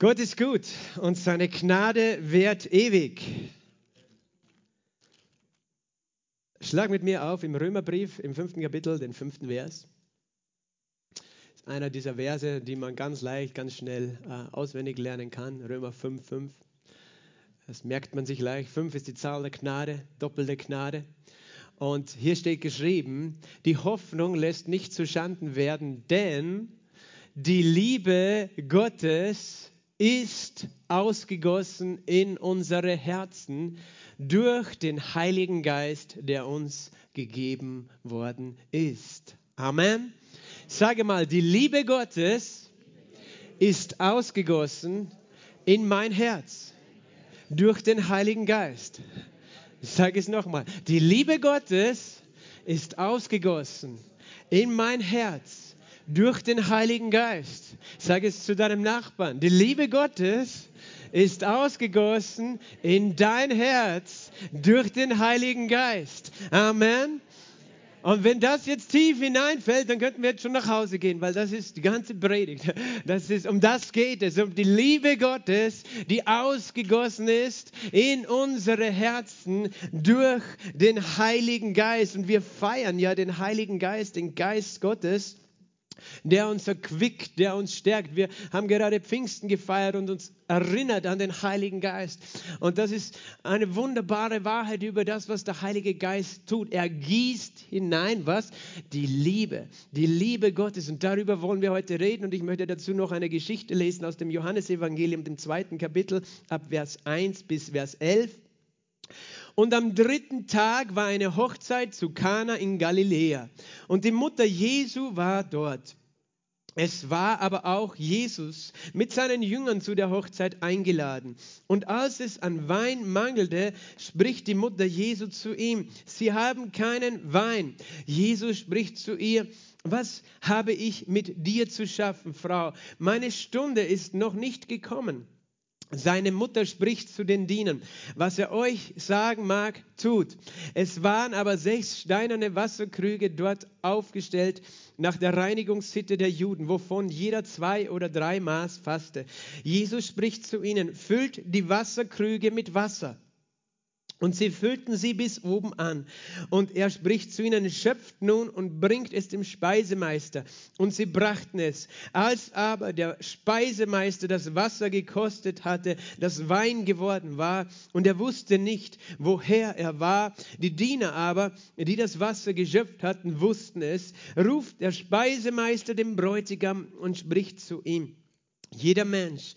Gott ist gut und seine Gnade währt ewig. Schlag mit mir auf im Römerbrief im fünften Kapitel, den fünften Vers. Das ist einer dieser Verse, die man ganz leicht, ganz schnell äh, auswendig lernen kann. Römer 5, 5. Das merkt man sich leicht. 5 ist die Zahl der Gnade, doppelte Gnade. Und hier steht geschrieben, die Hoffnung lässt nicht zu Schanden werden, denn die Liebe Gottes ist ausgegossen in unsere Herzen durch den Heiligen Geist, der uns gegeben worden ist. Amen. Sage mal, die Liebe Gottes ist ausgegossen in mein Herz durch den Heiligen Geist. Ich sage es nochmal. Die Liebe Gottes ist ausgegossen in mein Herz durch den Heiligen Geist. Sage es zu deinem Nachbarn. Die Liebe Gottes ist ausgegossen in dein Herz durch den Heiligen Geist. Amen. Und wenn das jetzt tief hineinfällt, dann könnten wir jetzt schon nach Hause gehen, weil das ist die ganze Predigt. Das ist, um das geht es, um die Liebe Gottes, die ausgegossen ist in unsere Herzen durch den Heiligen Geist. Und wir feiern ja den Heiligen Geist, den Geist Gottes der uns erquickt, der uns stärkt. Wir haben gerade Pfingsten gefeiert und uns erinnert an den Heiligen Geist. Und das ist eine wunderbare Wahrheit über das, was der Heilige Geist tut. Er gießt hinein, was? Die Liebe, die Liebe Gottes. Und darüber wollen wir heute reden. Und ich möchte dazu noch eine Geschichte lesen aus dem Johannesevangelium, dem zweiten Kapitel, ab Vers 1 bis Vers 11. Und am dritten Tag war eine Hochzeit zu Kana in Galiläa. Und die Mutter Jesu war dort. Es war aber auch Jesus mit seinen Jüngern zu der Hochzeit eingeladen. Und als es an Wein mangelte, spricht die Mutter Jesu zu ihm, sie haben keinen Wein. Jesus spricht zu ihr, was habe ich mit dir zu schaffen, Frau? Meine Stunde ist noch nicht gekommen. Seine Mutter spricht zu den Dienern, was er euch sagen mag, tut. Es waren aber sechs steinerne Wasserkrüge dort aufgestellt nach der Reinigungssitte der Juden, wovon jeder zwei oder drei Maß fasste. Jesus spricht zu ihnen, füllt die Wasserkrüge mit Wasser. Und sie füllten sie bis oben an. Und er spricht zu ihnen, schöpft nun und bringt es dem Speisemeister. Und sie brachten es. Als aber der Speisemeister das Wasser gekostet hatte, das Wein geworden war, und er wusste nicht, woher er war, die Diener aber, die das Wasser geschöpft hatten, wussten es, ruft der Speisemeister dem Bräutigam und spricht zu ihm. Jeder Mensch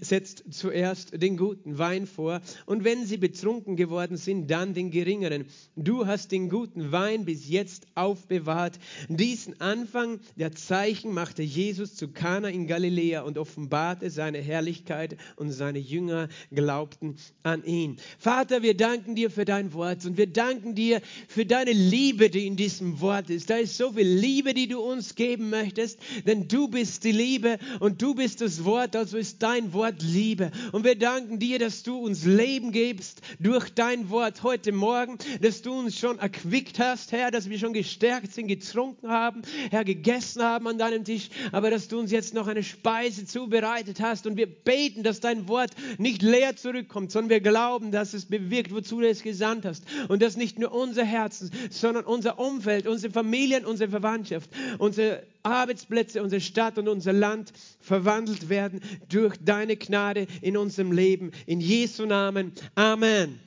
setzt zuerst den guten Wein vor und wenn sie betrunken geworden sind, dann den geringeren. Du hast den guten Wein bis jetzt aufbewahrt. Diesen Anfang der Zeichen machte Jesus zu Kana in Galiläa und offenbarte seine Herrlichkeit und seine Jünger glaubten an ihn. Vater, wir danken dir für dein Wort und wir danken dir für deine Liebe, die in diesem Wort ist. Da ist so viel Liebe, die du uns geben möchtest, denn du bist die Liebe und du bist das Wort, also ist dein Wort Liebe. Und wir danken dir, dass du uns Leben gibst durch dein Wort heute Morgen, dass du uns schon erquickt hast, Herr, dass wir schon gestärkt sind, getrunken haben, Herr, gegessen haben an deinem Tisch, aber dass du uns jetzt noch eine Speise zubereitet hast. Und wir beten, dass dein Wort nicht leer zurückkommt, sondern wir glauben, dass es bewirkt, wozu du es gesandt hast. Und dass nicht nur unser Herzen, sondern unser Umfeld, unsere Familien, unsere Verwandtschaft, unsere Arbeitsplätze, unsere Stadt und unser Land verwandelt werden durch deine Gnade in unserem Leben. In Jesu Namen. Amen.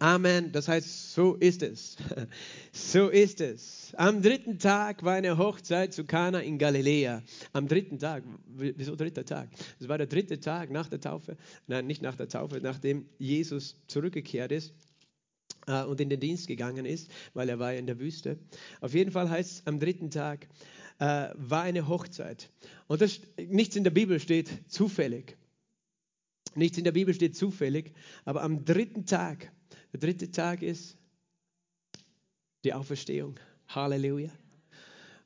Amen. Das heißt, so ist es. So ist es. Am dritten Tag war eine Hochzeit zu Kana in Galiläa. Am dritten Tag. Wieso dritter Tag? Es war der dritte Tag nach der Taufe. Nein, nicht nach der Taufe, nachdem Jesus zurückgekehrt ist äh, und in den Dienst gegangen ist, weil er war in der Wüste. Auf jeden Fall heißt es am dritten Tag, äh, war eine Hochzeit. Und das, nichts in der Bibel steht zufällig. Nichts in der Bibel steht zufällig, aber am dritten Tag, der dritte Tag ist die Auferstehung. Halleluja.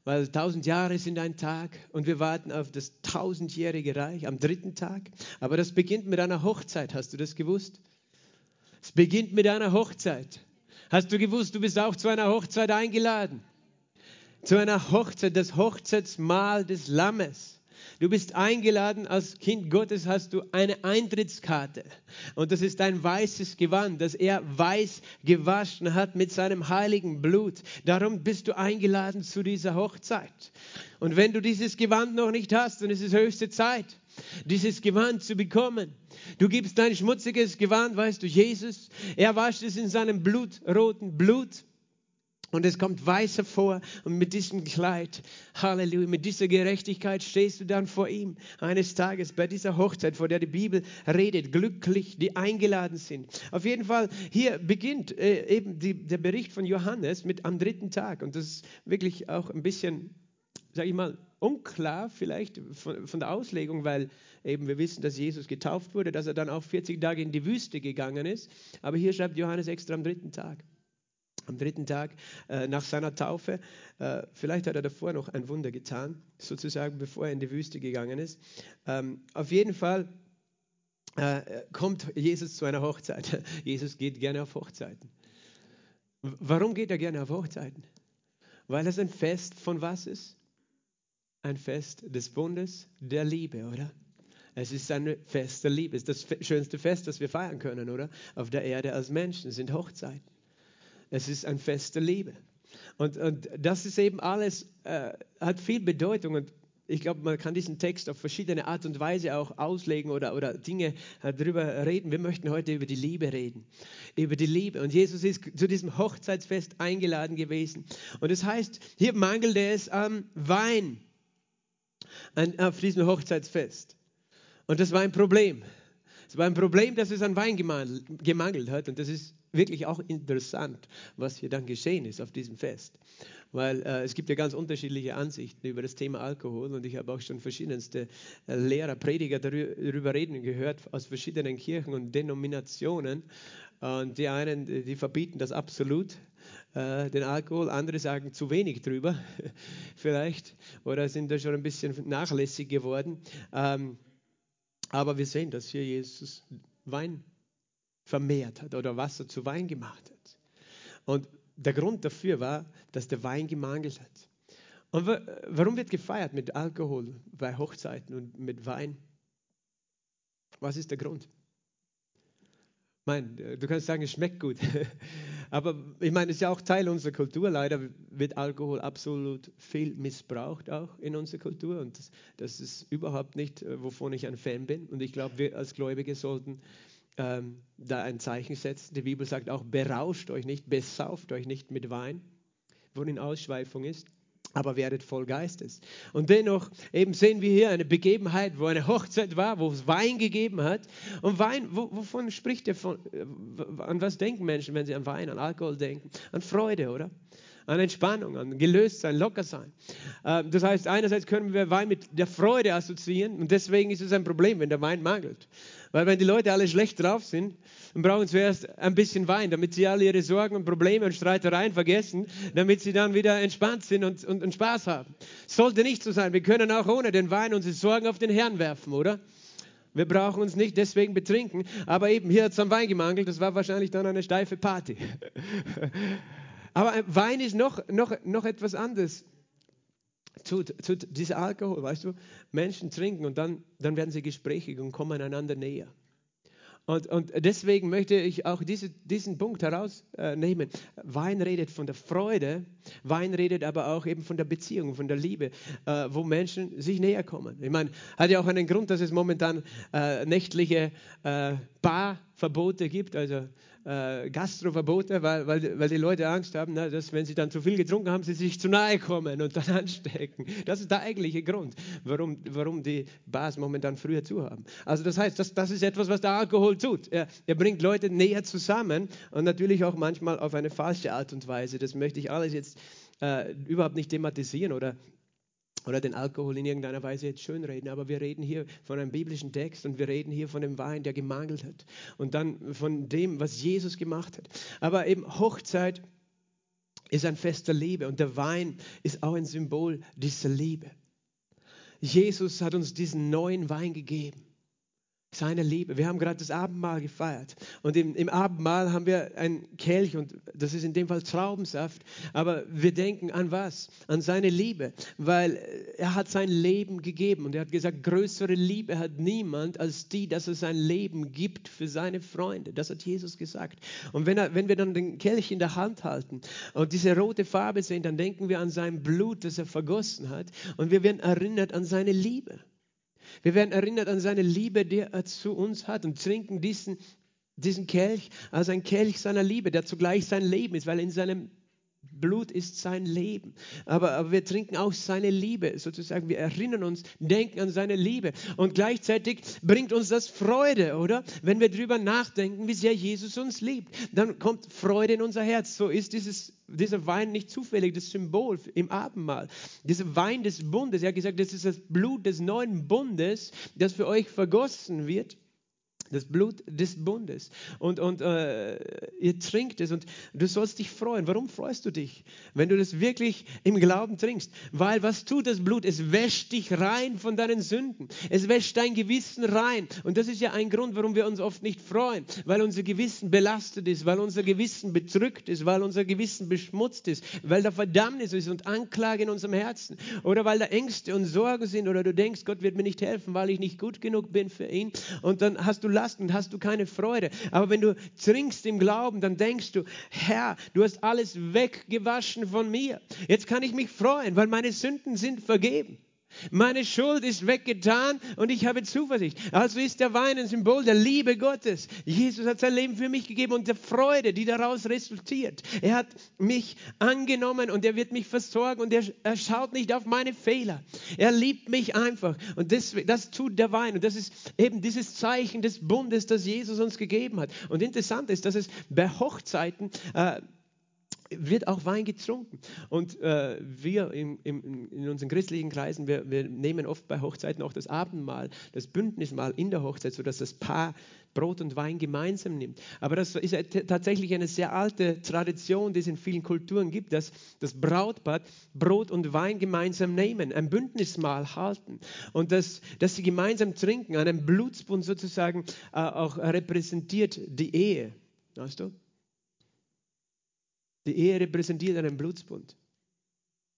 Weil tausend Jahre sind ein Tag und wir warten auf das tausendjährige Reich am dritten Tag. Aber das beginnt mit einer Hochzeit. Hast du das gewusst? Es beginnt mit einer Hochzeit. Hast du gewusst, du bist auch zu einer Hochzeit eingeladen? Zu einer Hochzeit, das Hochzeitsmahl des Lammes. Du bist eingeladen, als Kind Gottes hast du eine Eintrittskarte. Und das ist ein weißes Gewand, das er weiß gewaschen hat mit seinem heiligen Blut. Darum bist du eingeladen zu dieser Hochzeit. Und wenn du dieses Gewand noch nicht hast, dann ist es höchste Zeit, dieses Gewand zu bekommen. Du gibst dein schmutziges Gewand, weißt du, Jesus. Er wascht es in seinem blutroten Blut. Und es kommt weiß hervor und mit diesem Kleid, Halleluja, mit dieser Gerechtigkeit stehst du dann vor ihm eines Tages bei dieser Hochzeit, vor der die Bibel redet, glücklich, die eingeladen sind. Auf jeden Fall, hier beginnt äh, eben die, der Bericht von Johannes mit am dritten Tag. Und das ist wirklich auch ein bisschen, sage ich mal, unklar vielleicht von, von der Auslegung, weil eben wir wissen, dass Jesus getauft wurde, dass er dann auch 40 Tage in die Wüste gegangen ist, aber hier schreibt Johannes extra am dritten Tag am dritten Tag äh, nach seiner Taufe. Äh, vielleicht hat er davor noch ein Wunder getan, sozusagen bevor er in die Wüste gegangen ist. Ähm, auf jeden Fall äh, kommt Jesus zu einer Hochzeit. Jesus geht gerne auf Hochzeiten. Warum geht er gerne auf Hochzeiten? Weil es ein Fest von was ist? Ein Fest des Bundes der Liebe, oder? Es ist ein Fest der Liebe. Es ist das schönste Fest, das wir feiern können, oder? Auf der Erde als Menschen sind Hochzeiten. Es ist ein Fest der Liebe. Und, und das ist eben alles, äh, hat viel Bedeutung. Und ich glaube, man kann diesen Text auf verschiedene Art und Weise auch auslegen oder, oder Dinge äh, darüber reden. Wir möchten heute über die Liebe reden. Über die Liebe. Und Jesus ist zu diesem Hochzeitsfest eingeladen gewesen. Und das heißt, hier mangelte es am Wein an, auf diesem Hochzeitsfest. Und das war ein Problem. Es war ein Problem, dass es an Wein gemangelt hat. Und das ist wirklich auch interessant, was hier dann geschehen ist auf diesem Fest. Weil äh, es gibt ja ganz unterschiedliche Ansichten über das Thema Alkohol und ich habe auch schon verschiedenste äh, Lehrer, Prediger darüber reden gehört aus verschiedenen Kirchen und Denominationen. Und die einen, die verbieten das absolut, äh, den Alkohol, andere sagen zu wenig drüber, vielleicht, oder sind da schon ein bisschen nachlässig geworden. Ähm, aber wir sehen, dass hier Jesus Wein vermehrt hat oder Wasser zu Wein gemacht hat. Und der Grund dafür war, dass der Wein gemangelt hat. Und warum wird gefeiert mit Alkohol bei Hochzeiten und mit Wein? Was ist der Grund? Ich meine, du kannst sagen, es schmeckt gut. Aber ich meine, es ist ja auch Teil unserer Kultur. Leider wird Alkohol absolut viel missbraucht auch in unserer Kultur. Und das, das ist überhaupt nicht, äh, wovon ich ein Fan bin. Und ich glaube, wir als Gläubige sollten ähm, da ein Zeichen setzen. Die Bibel sagt auch, berauscht euch nicht, besauft euch nicht mit Wein, worin Ausschweifung ist, aber werdet voll Geistes. Und dennoch eben sehen wir hier eine Begebenheit, wo eine Hochzeit war, wo es Wein gegeben hat. Und Wein, wo, wovon spricht er von, äh, an was denken Menschen, wenn sie an Wein, an Alkohol denken? An Freude, oder? an Entspannung, an gelöst sein, locker sein. Ähm, das heißt, einerseits können wir Wein mit der Freude assoziieren und deswegen ist es ein Problem, wenn der Wein mangelt. Weil wenn die Leute alle schlecht drauf sind, dann brauchen sie zuerst ein bisschen Wein, damit sie alle ihre Sorgen und Probleme und Streitereien vergessen, damit sie dann wieder entspannt sind und, und, und Spaß haben. Sollte nicht so sein. Wir können auch ohne den Wein unsere Sorgen auf den Herrn werfen, oder? Wir brauchen uns nicht deswegen betrinken. Aber eben hier hat es am Wein gemangelt. Das war wahrscheinlich dann eine steife Party. Aber Wein ist noch, noch, noch etwas anderes. Zu, zu dieser Alkohol, weißt du, Menschen trinken und dann, dann werden sie gesprächig und kommen einander näher. Und, und deswegen möchte ich auch diese, diesen Punkt herausnehmen. Wein redet von der Freude, Wein redet aber auch eben von der Beziehung, von der Liebe, äh, wo Menschen sich näher kommen. Ich meine, hat ja auch einen Grund, dass es momentan äh, nächtliche äh, Barverbote gibt, also äh, Gastroverbote, weil, weil, weil die Leute Angst haben, na, dass wenn sie dann zu viel getrunken haben, sie sich zu nahe kommen und dann anstecken. Das ist der eigentliche Grund, warum, warum die Bars momentan früher zu haben. Also das heißt, das, das ist etwas, was der Alkohol tut. Er, er bringt Leute näher zusammen und natürlich auch manchmal auf eine falsche Art und Weise. Das möchte ich alles jetzt äh, überhaupt nicht thematisieren oder oder den Alkohol in irgendeiner Weise jetzt schönreden, aber wir reden hier von einem biblischen Text und wir reden hier von dem Wein, der gemangelt hat und dann von dem, was Jesus gemacht hat. Aber eben Hochzeit ist ein Fest der Liebe und der Wein ist auch ein Symbol dieser Liebe. Jesus hat uns diesen neuen Wein gegeben. Seine Liebe. Wir haben gerade das Abendmahl gefeiert. Und im, im, Abendmahl haben wir ein Kelch und das ist in dem Fall Traubensaft. Aber wir denken an was? An seine Liebe. Weil er hat sein Leben gegeben. Und er hat gesagt, größere Liebe hat niemand als die, dass er sein Leben gibt für seine Freunde. Das hat Jesus gesagt. Und wenn, er, wenn wir dann den Kelch in der Hand halten und diese rote Farbe sehen, dann denken wir an sein Blut, das er vergossen hat. Und wir werden erinnert an seine Liebe. Wir werden erinnert an seine Liebe, die er zu uns hat und trinken diesen, diesen Kelch als ein Kelch seiner Liebe, der zugleich sein Leben ist, weil in seinem Blut ist sein Leben. Aber, aber, wir trinken auch seine Liebe, sozusagen. Wir erinnern uns, denken an seine Liebe. Und gleichzeitig bringt uns das Freude, oder? Wenn wir darüber nachdenken, wie sehr Jesus uns liebt, dann kommt Freude in unser Herz. So ist dieses, dieser Wein nicht zufällig das Symbol im Abendmahl. Dieser Wein des Bundes, er hat gesagt, das ist das Blut des neuen Bundes, das für euch vergossen wird das Blut des Bundes. Und, und äh, ihr trinkt es und du sollst dich freuen. Warum freust du dich, wenn du das wirklich im Glauben trinkst? Weil was tut das Blut? Es wäscht dich rein von deinen Sünden. Es wäscht dein Gewissen rein. Und das ist ja ein Grund, warum wir uns oft nicht freuen, weil unser Gewissen belastet ist, weil unser Gewissen bedrückt ist, weil unser Gewissen beschmutzt ist, weil da Verdammnis ist und Anklage in unserem Herzen oder weil da Ängste und Sorgen sind oder du denkst, Gott wird mir nicht helfen, weil ich nicht gut genug bin für ihn. Und dann hast du Last und hast du keine Freude. Aber wenn du trinkst im Glauben, dann denkst du, Herr, du hast alles weggewaschen von mir. Jetzt kann ich mich freuen, weil meine Sünden sind vergeben. Meine Schuld ist weggetan und ich habe Zuversicht. Also ist der Wein ein Symbol der Liebe Gottes. Jesus hat sein Leben für mich gegeben und der Freude, die daraus resultiert. Er hat mich angenommen und er wird mich versorgen und er, er schaut nicht auf meine Fehler. Er liebt mich einfach und das, das tut der Wein und das ist eben dieses Zeichen des Bundes, das Jesus uns gegeben hat. Und interessant ist, dass es bei Hochzeiten äh, wird auch Wein getrunken. Und äh, wir im, im, in unseren christlichen Kreisen, wir, wir, nehmen oft bei Hochzeiten auch das Abendmahl, das Bündnismahl in der Hochzeit, sodass das Paar Brot und Wein gemeinsam nimmt. Aber das ist tatsächlich eine sehr alte Tradition, die es in vielen Kulturen gibt, dass das Brautpaar Brot und Wein gemeinsam nehmen, ein Bündnismahl halten und dass, dass sie gemeinsam trinken, einen Blutsbund sozusagen äh, auch repräsentiert die Ehe. Weißt du? Die Ehe repräsentiert einen Blutsbund.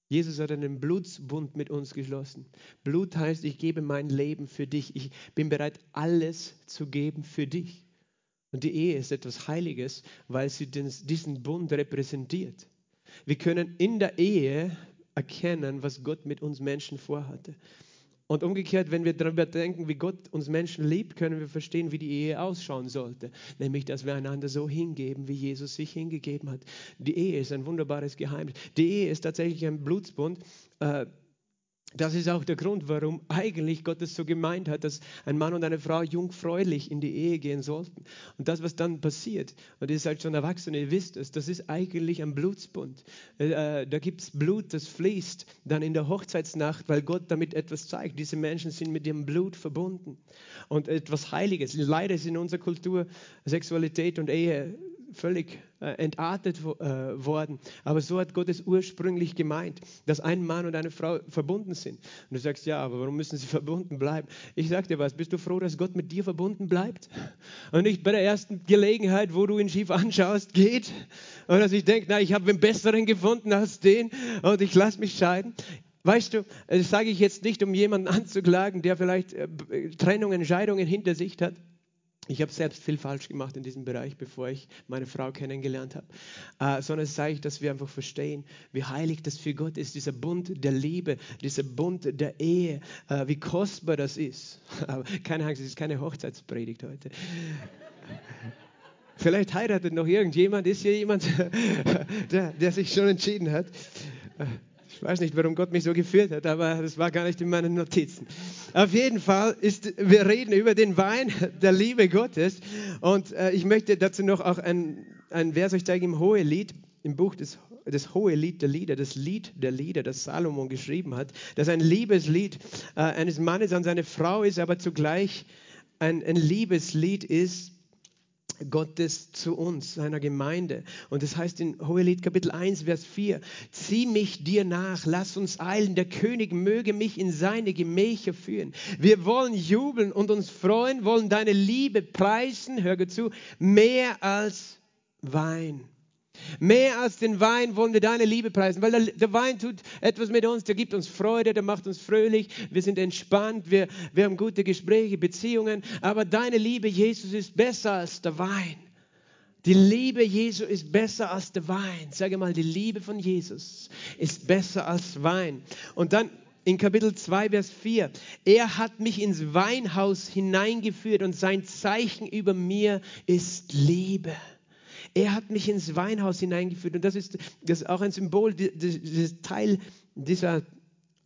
Jesus hat einen Blutsbund mit uns geschlossen. Blut heißt, ich gebe mein Leben für dich. Ich bin bereit, alles zu geben für dich. Und die Ehe ist etwas Heiliges, weil sie diesen Bund repräsentiert. Wir können in der Ehe erkennen, was Gott mit uns Menschen vorhatte. Und umgekehrt, wenn wir darüber denken, wie Gott uns Menschen liebt, können wir verstehen, wie die Ehe ausschauen sollte. Nämlich, dass wir einander so hingeben, wie Jesus sich hingegeben hat. Die Ehe ist ein wunderbares Geheimnis. Die Ehe ist tatsächlich ein Blutsbund. Äh, das ist auch der Grund, warum eigentlich Gott es so gemeint hat, dass ein Mann und eine Frau jungfräulich in die Ehe gehen sollten. Und das, was dann passiert, und ihr seid schon erwachsen, ihr wisst es, das ist eigentlich ein Blutsbund. Äh, da gibt es Blut, das fließt dann in der Hochzeitsnacht, weil Gott damit etwas zeigt. Diese Menschen sind mit ihrem Blut verbunden. Und etwas Heiliges. Leider ist in unserer Kultur Sexualität und Ehe völlig äh, entartet äh, worden. Aber so hat Gott es ursprünglich gemeint, dass ein Mann und eine Frau verbunden sind. Und du sagst, ja, aber warum müssen sie verbunden bleiben? Ich sag dir was, bist du froh, dass Gott mit dir verbunden bleibt? Und nicht bei der ersten Gelegenheit, wo du ihn schief anschaust, geht? Und dass ich denke, na, ich habe einen besseren gefunden als den und ich lasse mich scheiden. Weißt du, das sage ich jetzt nicht, um jemanden anzuklagen, der vielleicht äh, Trennungen, Scheidungen hinter sich hat. Ich habe selbst viel falsch gemacht in diesem Bereich, bevor ich meine Frau kennengelernt habe. Äh, sondern es zeigt, dass wir einfach verstehen, wie heilig das für Gott ist, dieser Bund der Liebe, dieser Bund der Ehe, äh, wie kostbar das ist. Aber keine Angst, es ist keine Hochzeitspredigt heute. Vielleicht heiratet noch irgendjemand, ist hier jemand, der, der sich schon entschieden hat. Ich weiß nicht, warum Gott mich so geführt hat, aber das war gar nicht in meinen Notizen. Auf jeden Fall ist, wir reden über den Wein der Liebe Gottes und äh, ich möchte dazu noch auch ein, ein Vers euch zeigen im Hohelied, im Buch des das hohe Lied der Lieder, das Lied der Lieder, das Salomon geschrieben hat, das ein Liebeslied äh, eines Mannes an seine Frau ist, aber zugleich ein, ein Liebeslied ist Gottes zu uns, seiner Gemeinde. Und das heißt in Hohelied Kapitel 1, Vers 4, zieh mich dir nach, lass uns eilen, der König möge mich in seine Gemächer führen. Wir wollen jubeln und uns freuen, wollen deine Liebe preisen, hör gut zu, mehr als Wein. Mehr als den Wein wollen wir deine Liebe preisen, weil der, der, Wein tut etwas mit uns, der gibt uns Freude, der macht uns fröhlich, wir sind entspannt, wir, wir haben gute Gespräche, Beziehungen, aber deine Liebe, Jesus, ist besser als der Wein. Die Liebe Jesu ist besser als der Wein. Sage mal, die Liebe von Jesus ist besser als Wein. Und dann in Kapitel 2, Vers 4. Er hat mich ins Weinhaus hineingeführt und sein Zeichen über mir ist Liebe. Er hat mich ins Weinhaus hineingeführt. Und das ist, das ist auch ein Symbol, dieses Teil dieser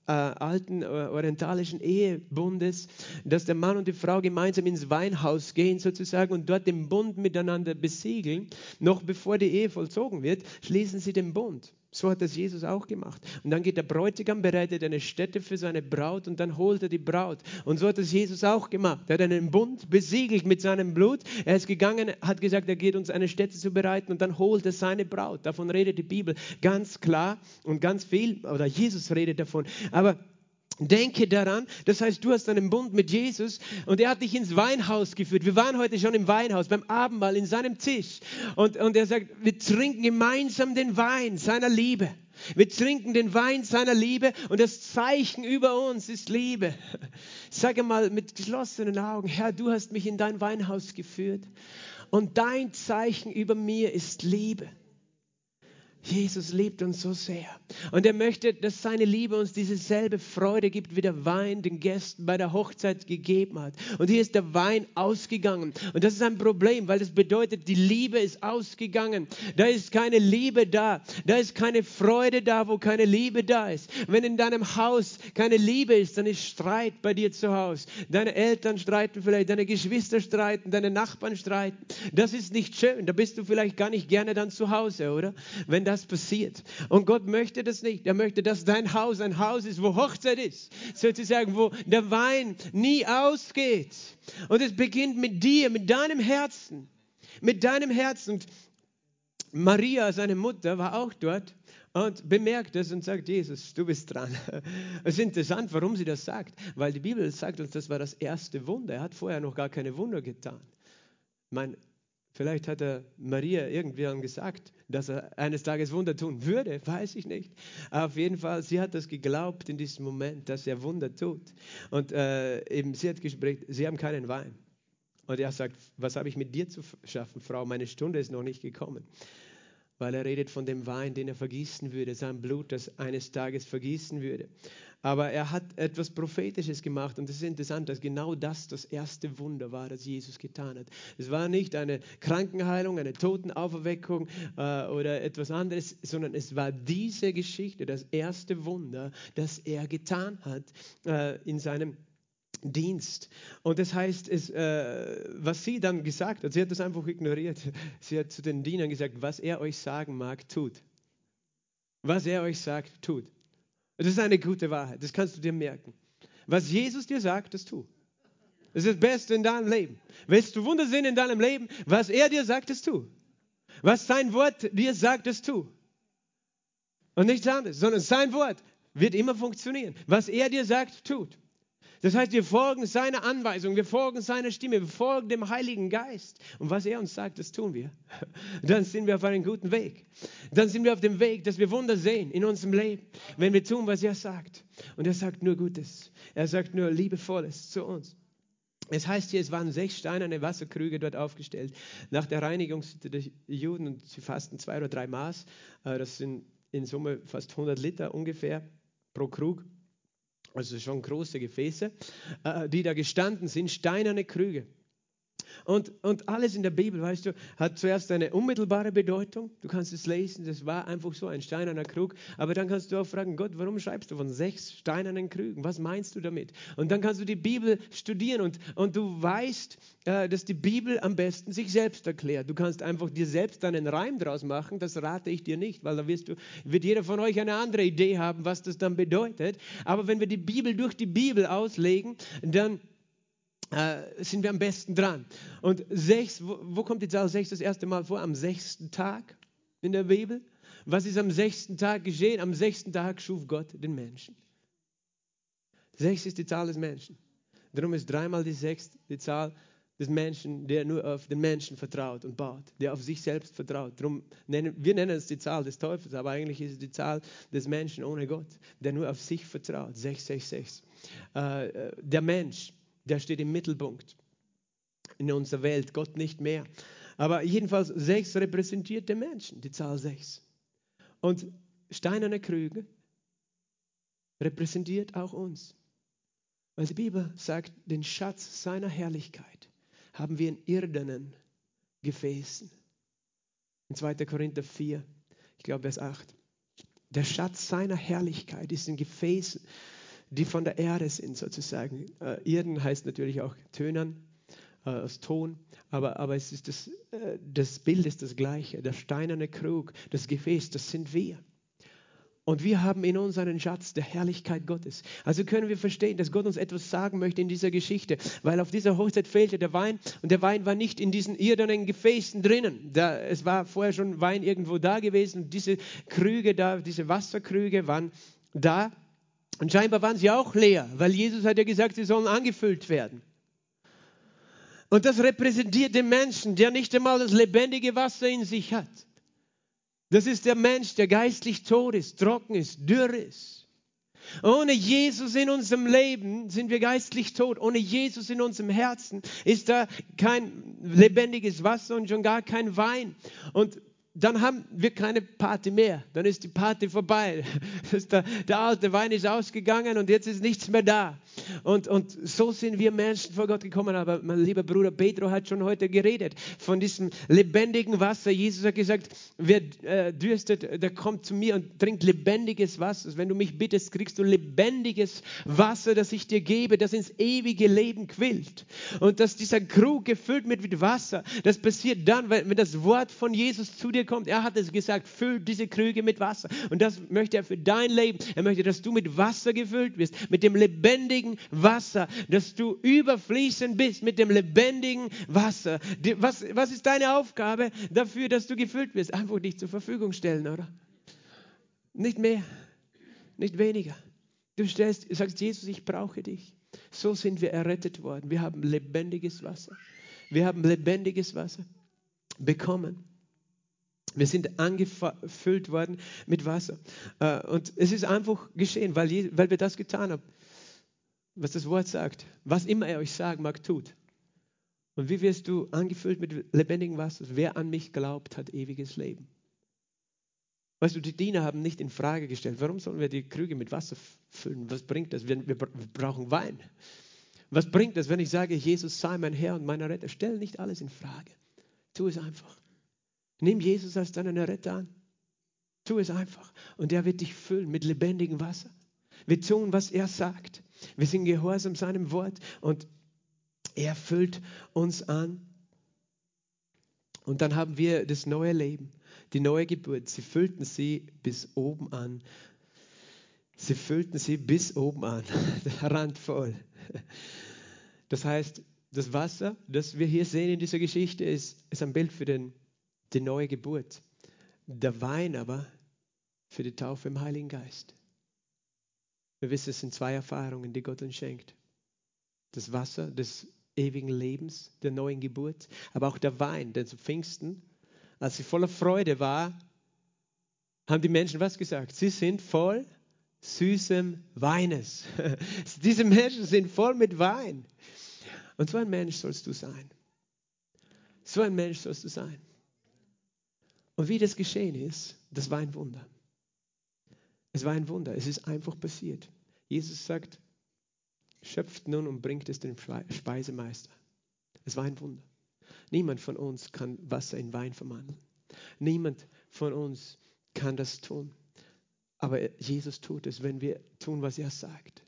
äh, alten äh, orientalischen Ehebundes, dass der Mann und die Frau gemeinsam ins Weinhaus gehen sozusagen und dort den Bund miteinander besiegeln. Noch bevor die Ehe vollzogen wird, schließen sie den Bund. So hat das Jesus auch gemacht. Und dann geht der Bräutigam, bereitet eine Stätte für seine Braut und dann holt er die Braut. Und so hat das Jesus auch gemacht. Er hat einen Bund besiegelt mit seinem Blut. Er ist gegangen, hat gesagt, er geht uns eine Stätte zu bereiten und dann holt er seine Braut. Davon redet die Bibel ganz klar und ganz viel, oder Jesus redet davon. Aber Denke daran, das heißt, du hast einen Bund mit Jesus und er hat dich ins Weinhaus geführt. Wir waren heute schon im Weinhaus, beim Abendmahl, in seinem Tisch. Und, und er sagt, wir trinken gemeinsam den Wein seiner Liebe. Wir trinken den Wein seiner Liebe und das Zeichen über uns ist Liebe. Sage mal mit geschlossenen Augen, Herr, du hast mich in dein Weinhaus geführt und dein Zeichen über mir ist Liebe. Jesus liebt uns so sehr. Und er möchte, dass seine Liebe uns dieselbe Freude gibt, wie der Wein den Gästen bei der Hochzeit gegeben hat. Und hier ist der Wein ausgegangen. Und das ist ein Problem, weil das bedeutet, die Liebe ist ausgegangen. Da ist keine Liebe da. Da ist keine Freude da, wo keine Liebe da ist. Wenn in deinem Haus keine Liebe ist, dann ist Streit bei dir zu Hause. Deine Eltern streiten vielleicht, deine Geschwister streiten, deine Nachbarn streiten. Das ist nicht schön. Da bist du vielleicht gar nicht gerne dann zu Hause, oder? Wenn das passiert. Und Gott möchte das nicht. Er möchte, dass dein Haus ein Haus ist, wo Hochzeit ist. Sozusagen, wo der Wein nie ausgeht. Und es beginnt mit dir, mit deinem Herzen. Mit deinem Herzen. Und Maria, seine Mutter, war auch dort und bemerkt es und sagt, Jesus, du bist dran. Es ist interessant, warum sie das sagt, weil die Bibel sagt uns, das war das erste Wunder. Er hat vorher noch gar keine Wunder getan. Mein Vielleicht hat er Maria irgendwann gesagt, dass er eines Tages Wunder tun würde, weiß ich nicht. Auf jeden Fall, sie hat das geglaubt in diesem Moment, dass er Wunder tut. Und äh, eben, sie hat gesprochen, sie haben keinen Wein. Und er sagt, was habe ich mit dir zu schaffen, Frau? Meine Stunde ist noch nicht gekommen weil er redet von dem Wein, den er vergießen würde, sein Blut, das eines Tages vergießen würde. Aber er hat etwas Prophetisches gemacht und es ist interessant, dass genau das das erste Wunder war, das Jesus getan hat. Es war nicht eine Krankenheilung, eine Totenauferweckung äh, oder etwas anderes, sondern es war diese Geschichte, das erste Wunder, das er getan hat äh, in seinem Dienst. Und das heißt, es, äh, was sie dann gesagt hat, sie hat das einfach ignoriert. Sie hat zu den Dienern gesagt, was er euch sagen mag, tut. Was er euch sagt, tut. Das ist eine gute Wahrheit, das kannst du dir merken. Was Jesus dir sagt, das tu. Das ist das Beste in deinem Leben. Willst du Wunder sehen in deinem Leben? Was er dir sagt, das tu. Was sein Wort dir sagt, das tu. Und nichts anderes, sondern sein Wort wird immer funktionieren. Was er dir sagt, tut. Das heißt, wir folgen seiner Anweisung, wir folgen seiner Stimme, wir folgen dem Heiligen Geist. Und was er uns sagt, das tun wir. Dann sind wir auf einem guten Weg. Dann sind wir auf dem Weg, dass wir Wunder sehen in unserem Leben, wenn wir tun, was er sagt. Und er sagt nur Gutes. Er sagt nur Liebevolles zu uns. Es heißt hier, es waren sechs steinerne Wasserkrüge dort aufgestellt. Nach der Reinigung der Juden und sie fasten zwei oder drei Maß. Äh, das sind in Summe fast 100 Liter ungefähr pro Krug also schon große Gefäße, äh, die da gestanden sind, steinerne Krüge. Und, und alles in der Bibel, weißt du, hat zuerst eine unmittelbare Bedeutung. Du kannst es lesen, das war einfach so ein steinerner Krug. Aber dann kannst du auch fragen, Gott, warum schreibst du von sechs steinernen Krügen? Was meinst du damit? Und dann kannst du die Bibel studieren und, und du weißt, äh, dass die Bibel am besten sich selbst erklärt. Du kannst einfach dir selbst einen Reim draus machen, das rate ich dir nicht, weil da wirst du, wird jeder von euch eine andere Idee haben, was das dann bedeutet. Aber wenn wir die Bibel durch die Bibel auslegen, dann äh, sind wir am besten dran. Und sechs, wo, wo kommt die Zahl sechs das erste Mal vor? Am sechsten Tag in der Bibel. Was ist am sechsten Tag geschehen? Am sechsten Tag schuf Gott den Menschen. Sechs ist die Zahl des Menschen. Darum ist dreimal die sechs die Zahl des Menschen, der nur auf den Menschen vertraut und baut, der auf sich selbst vertraut. Darum nennen, wir nennen es die Zahl des Teufels, aber eigentlich ist es die Zahl des Menschen ohne Gott, der nur auf sich vertraut. 666. Äh, äh, der Mensch, der steht im Mittelpunkt in unserer Welt, Gott nicht mehr. Aber jedenfalls sechs repräsentiert den Menschen, die Zahl sechs. Und steinerne Krüge repräsentiert auch uns. Weil die Bibel sagt, den Schatz seiner Herrlichkeit haben wir in irdenen Gefäßen. In 2. Korinther 4, ich glaube Vers 8. Der Schatz seiner Herrlichkeit ist in Gefäßen, die von der Erde sind, sozusagen. Äh, Irden heißt natürlich auch Tönern, äh, aus Ton, aber, aber es ist das, äh, das Bild ist das gleiche. Der steinerne Krug, das Gefäß, das sind wir. Und wir haben in uns einen Schatz der Herrlichkeit Gottes. Also können wir verstehen, dass Gott uns etwas sagen möchte in dieser Geschichte, weil auf dieser Hochzeit fehlte der Wein und der Wein war nicht in diesen irdenen Gefäßen drinnen. Da, es war vorher schon Wein irgendwo da gewesen und diese Krüge da, diese Wasserkrüge waren da und scheinbar waren sie auch leer, weil Jesus hat ja gesagt, sie sollen angefüllt werden. Und das repräsentiert den Menschen, der nicht einmal das lebendige Wasser in sich hat. Das ist der Mensch, der geistlich tot ist, trocken ist, dürr ist. Ohne Jesus in unserem Leben sind wir geistlich tot. Ohne Jesus in unserem Herzen ist da kein lebendiges Wasser und schon gar kein Wein. Und dann haben wir keine Party mehr. Dann ist die Party vorbei. Der, der, alte Wein ist ausgegangen und jetzt ist nichts mehr da. Und, und so sind wir Menschen vor Gott gekommen. Aber mein lieber Bruder Pedro hat schon heute geredet von diesem lebendigen Wasser. Jesus hat gesagt, wer äh, dürstet, der kommt zu mir und trinkt lebendiges Wasser. Wenn du mich bittest, kriegst du lebendiges Wasser, das ich dir gebe, das ins ewige Leben quillt. Und dass dieser Krug gefüllt wird mit Wasser, das passiert dann, wenn das Wort von Jesus zu dir kommt. Er hat es gesagt, füll diese Krüge mit Wasser. Und das möchte er für dein Leben. Er möchte, dass du mit Wasser gefüllt wirst, mit dem lebendigen Wasser, dass du überfließend bist mit dem lebendigen Wasser. Was, was ist deine Aufgabe dafür, dass du gefüllt wirst? Einfach dich zur Verfügung stellen, oder? Nicht mehr, nicht weniger. Du stellst, sagst, Jesus, ich brauche dich. So sind wir errettet worden. Wir haben lebendiges Wasser. Wir haben lebendiges Wasser bekommen. Wir sind angefüllt worden mit Wasser. Äh, und es ist einfach geschehen, weil, weil wir das getan haben, was das Wort sagt. Was immer er euch sagen mag, tut. Und wie wirst du angefüllt mit lebendigem Wasser? Wer an mich glaubt, hat ewiges Leben. Weißt du, die Diener haben nicht in Frage gestellt, warum sollen wir die Krüge mit Wasser füllen? Was bringt das? Wir, wir brauchen Wein. Was bringt das, wenn ich sage, Jesus sei mein Herr und mein Retter? Stell nicht alles in Frage. Tu es einfach. Nimm Jesus als deinen Retter an. Tu es einfach. Und er wird dich füllen mit lebendigem Wasser. Wir tun, was er sagt. Wir sind gehorsam seinem Wort und er füllt uns an. Und dann haben wir das neue Leben, die neue Geburt. Sie füllten sie bis oben an. Sie füllten sie bis oben an, randvoll. Das heißt, das Wasser, das wir hier sehen in dieser Geschichte, ist, ist ein Bild für den die neue Geburt. Der Wein aber für die Taufe im Heiligen Geist. Wir wissen, es sind zwei Erfahrungen, die Gott uns schenkt. Das Wasser des ewigen Lebens, der neuen Geburt, aber auch der Wein, denn zu Pfingsten, als sie voller Freude war, haben die Menschen was gesagt? Sie sind voll süßem Weines. Diese Menschen sind voll mit Wein. Und so ein Mensch sollst du sein. So ein Mensch sollst du sein. Und wie das geschehen ist, das war ein Wunder. Es war ein Wunder. Es ist einfach passiert. Jesus sagt, schöpft nun und bringt es dem Speisemeister. Es war ein Wunder. Niemand von uns kann Wasser in Wein verwandeln. Niemand von uns kann das tun. Aber Jesus tut es, wenn wir tun, was er sagt.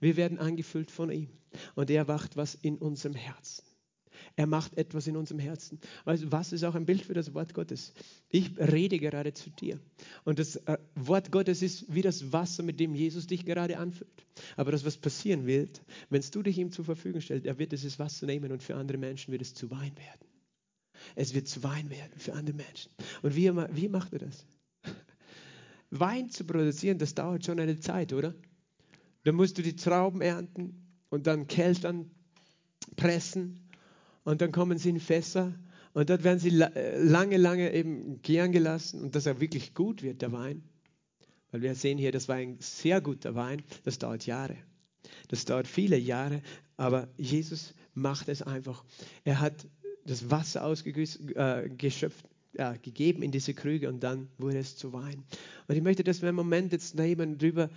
Wir werden angefüllt von ihm und er wacht was in unserem Herzen. Er macht etwas in unserem Herzen. Also was ist auch ein Bild für das Wort Gottes? Ich rede gerade zu dir. Und das äh, Wort Gottes ist wie das Wasser, mit dem Jesus dich gerade anfüllt. Aber das, was passieren wird, wenn du dich ihm zur Verfügung stellst, er wird dieses Wasser nehmen und für andere Menschen wird es zu Wein werden. Es wird zu Wein werden für andere Menschen. Und wie, wie macht er das? Wein zu produzieren, das dauert schon eine Zeit, oder? Dann musst du die Trauben ernten und dann Keltern pressen und dann kommen sie in Fässer und dort werden sie lange, lange eben gären gelassen und dass er wirklich gut wird, der Wein. Weil wir sehen hier, das war ein sehr guter Wein, das dauert Jahre. Das dauert viele Jahre, aber Jesus macht es einfach. Er hat das Wasser ausgeschöpft, äh, gegeben in diese Krüge und dann wurde es zu Wein. Und ich möchte, dass wir einen Moment jetzt nehmen und darüber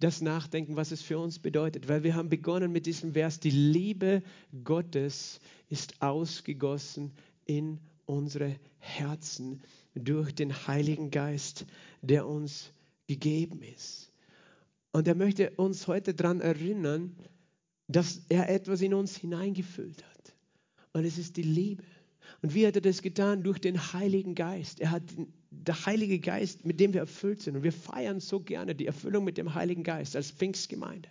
das nachdenken, was es für uns bedeutet, weil wir haben begonnen mit diesem Vers, die Liebe Gottes ist ausgegossen in unsere Herzen durch den Heiligen Geist, der uns gegeben ist. Und er möchte uns heute daran erinnern, dass er etwas in uns hineingefüllt hat. Und es ist die Liebe. Und wie hat er das getan? Durch den Heiligen Geist. Er hat der Heilige Geist, mit dem wir erfüllt sind. Und wir feiern so gerne die Erfüllung mit dem Heiligen Geist als Pfingstgemeinde.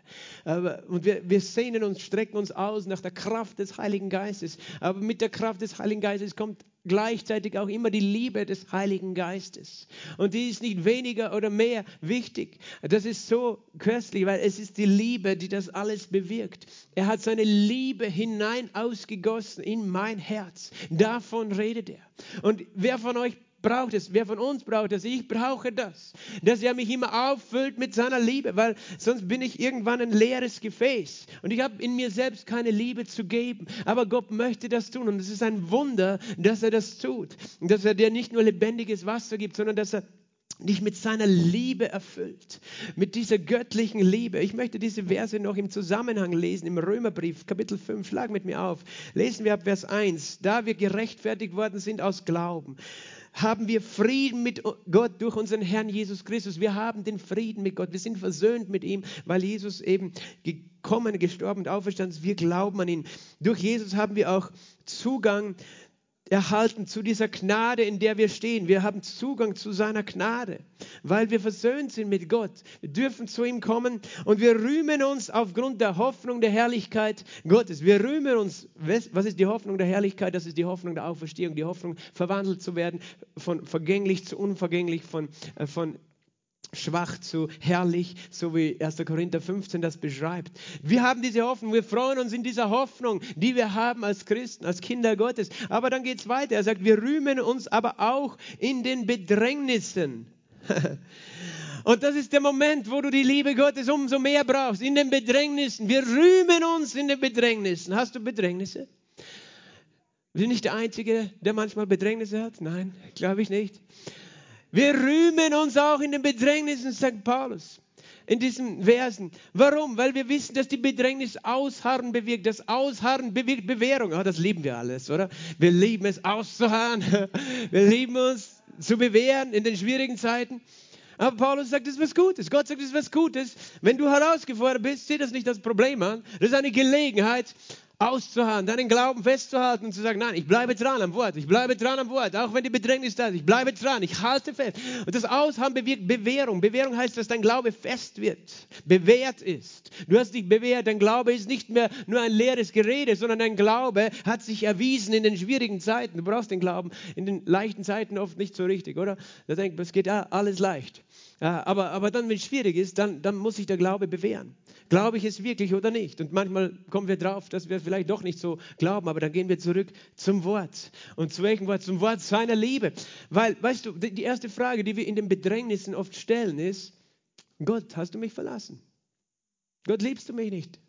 Und wir, wir sehnen uns, strecken uns aus nach der Kraft des Heiligen Geistes. Aber mit der Kraft des Heiligen Geistes kommt gleichzeitig auch immer die Liebe des Heiligen Geistes. Und die ist nicht weniger oder mehr wichtig. Das ist so köstlich, weil es ist die Liebe, die das alles bewirkt. Er hat seine Liebe hinein ausgegossen in mein Herz. Davon redet er. Und wer von euch braucht es. Wer von uns braucht es? Ich brauche das. Dass er mich immer auffüllt mit seiner Liebe, weil sonst bin ich irgendwann ein leeres Gefäß. Und ich habe in mir selbst keine Liebe zu geben. Aber Gott möchte das tun. Und es ist ein Wunder, dass er das tut. Dass er dir nicht nur lebendiges Wasser gibt, sondern dass er dich mit seiner Liebe erfüllt, mit dieser göttlichen Liebe. Ich möchte diese Verse noch im Zusammenhang lesen, im Römerbrief, Kapitel 5, schlag mit mir auf. Lesen wir ab Vers 1. Da wir gerechtfertigt worden sind aus Glauben, haben wir Frieden mit Gott durch unseren Herrn Jesus Christus. Wir haben den Frieden mit Gott. Wir sind versöhnt mit ihm, weil Jesus eben gekommen, gestorben und auferstanden ist. Wir glauben an ihn. Durch Jesus haben wir auch Zugang erhalten zu dieser Gnade, in der wir stehen. Wir haben Zugang zu seiner Gnade, weil wir versöhnt sind mit Gott. Wir dürfen zu ihm kommen und wir rühmen uns aufgrund der Hoffnung der Herrlichkeit Gottes. Wir rühmen uns, was ist die Hoffnung der Herrlichkeit? Das ist die Hoffnung der Auferstehung, die Hoffnung verwandelt zu werden, von vergänglich zu unvergänglich, von, äh, von schwach zu herrlich, so wie 1. Korinther 15 das beschreibt. Wir haben diese Hoffnung, wir freuen uns in dieser Hoffnung, die wir haben als Christen, als Kinder Gottes. Aber dann geht es weiter. Er sagt, wir rühmen uns aber auch in den Bedrängnissen. Und das ist der Moment, wo du die Liebe Gottes umso mehr brauchst, in den Bedrängnissen. Wir rühmen uns in den Bedrängnissen. Hast du Bedrängnisse? Sind nicht der Einzige, der manchmal Bedrängnisse hat. Nein, glaube ich nicht. Wir rühmen uns auch in den Bedrängnissen, sagt Paulus in diesen Versen. Warum? Weil wir wissen, dass die Bedrängnis Ausharren bewirkt. Das Ausharren bewirkt Bewährung. Oh, das lieben wir alles, oder? Wir lieben es auszuharren. Wir lieben uns zu bewähren in den schwierigen Zeiten. Aber Paulus sagt, das ist was Gutes. Gott sagt, das ist was Gutes. Wenn du herausgefordert bist, sieh das nicht als Problem an. Das ist eine Gelegenheit, auszuharren, deinen Glauben festzuhalten und zu sagen, nein, ich bleibe dran am Wort, ich bleibe dran am Wort, auch wenn die Bedrängnis da ist, ich bleibe dran, ich halte fest. Und das Ausharren bewirkt Bewährung. Bewährung heißt, dass dein Glaube fest wird, bewährt ist. Du hast dich bewährt, dein Glaube ist nicht mehr nur ein leeres Gerede, sondern dein Glaube hat sich erwiesen in den schwierigen Zeiten. Du brauchst den Glauben in den leichten Zeiten oft nicht so richtig, oder? Da denkt man, es geht ja alles leicht. Ja, aber, aber dann, wenn es schwierig ist, dann, dann muss sich der Glaube bewähren. Glaube ich es wirklich oder nicht? Und manchmal kommen wir drauf, dass wir vielleicht doch nicht so glauben, aber dann gehen wir zurück zum Wort. Und zu welchem Wort? Zum Wort seiner Liebe. Weil, weißt du, die erste Frage, die wir in den Bedrängnissen oft stellen, ist, Gott, hast du mich verlassen? Gott, liebst du mich nicht,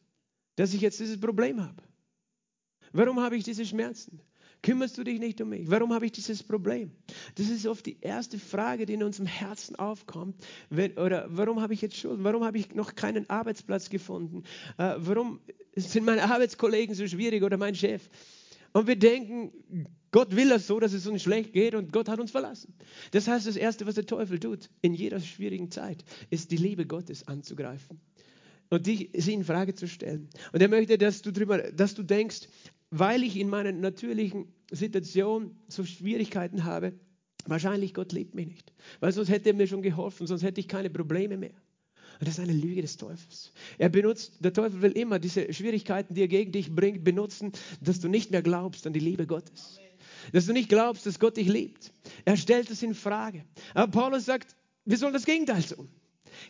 dass ich jetzt dieses Problem habe? Warum habe ich diese Schmerzen? Kümmerst du dich nicht um mich? Warum habe ich dieses Problem? Das ist oft die erste Frage, die in unserem Herzen aufkommt. Wenn, oder warum habe ich jetzt Schuld? Warum habe ich noch keinen Arbeitsplatz gefunden? Äh, warum sind meine Arbeitskollegen so schwierig oder mein Chef? Und wir denken, Gott will das so, dass es uns schlecht geht und Gott hat uns verlassen. Das heißt, das Erste, was der Teufel tut in jeder schwierigen Zeit, ist die Liebe Gottes anzugreifen und dich, sie in Frage zu stellen. Und er möchte, dass du, drüber, dass du denkst, weil ich in meiner natürlichen Situation so Schwierigkeiten habe, wahrscheinlich Gott liebt mich nicht. Weil sonst hätte er mir schon geholfen, sonst hätte ich keine Probleme mehr. Und das ist eine Lüge des Teufels. Er benutzt, der Teufel will immer diese Schwierigkeiten, die er gegen dich bringt, benutzen, dass du nicht mehr glaubst an die Liebe Gottes. Dass du nicht glaubst, dass Gott dich liebt. Er stellt es in Frage. Aber Paulus sagt, wir sollen das Gegenteil tun.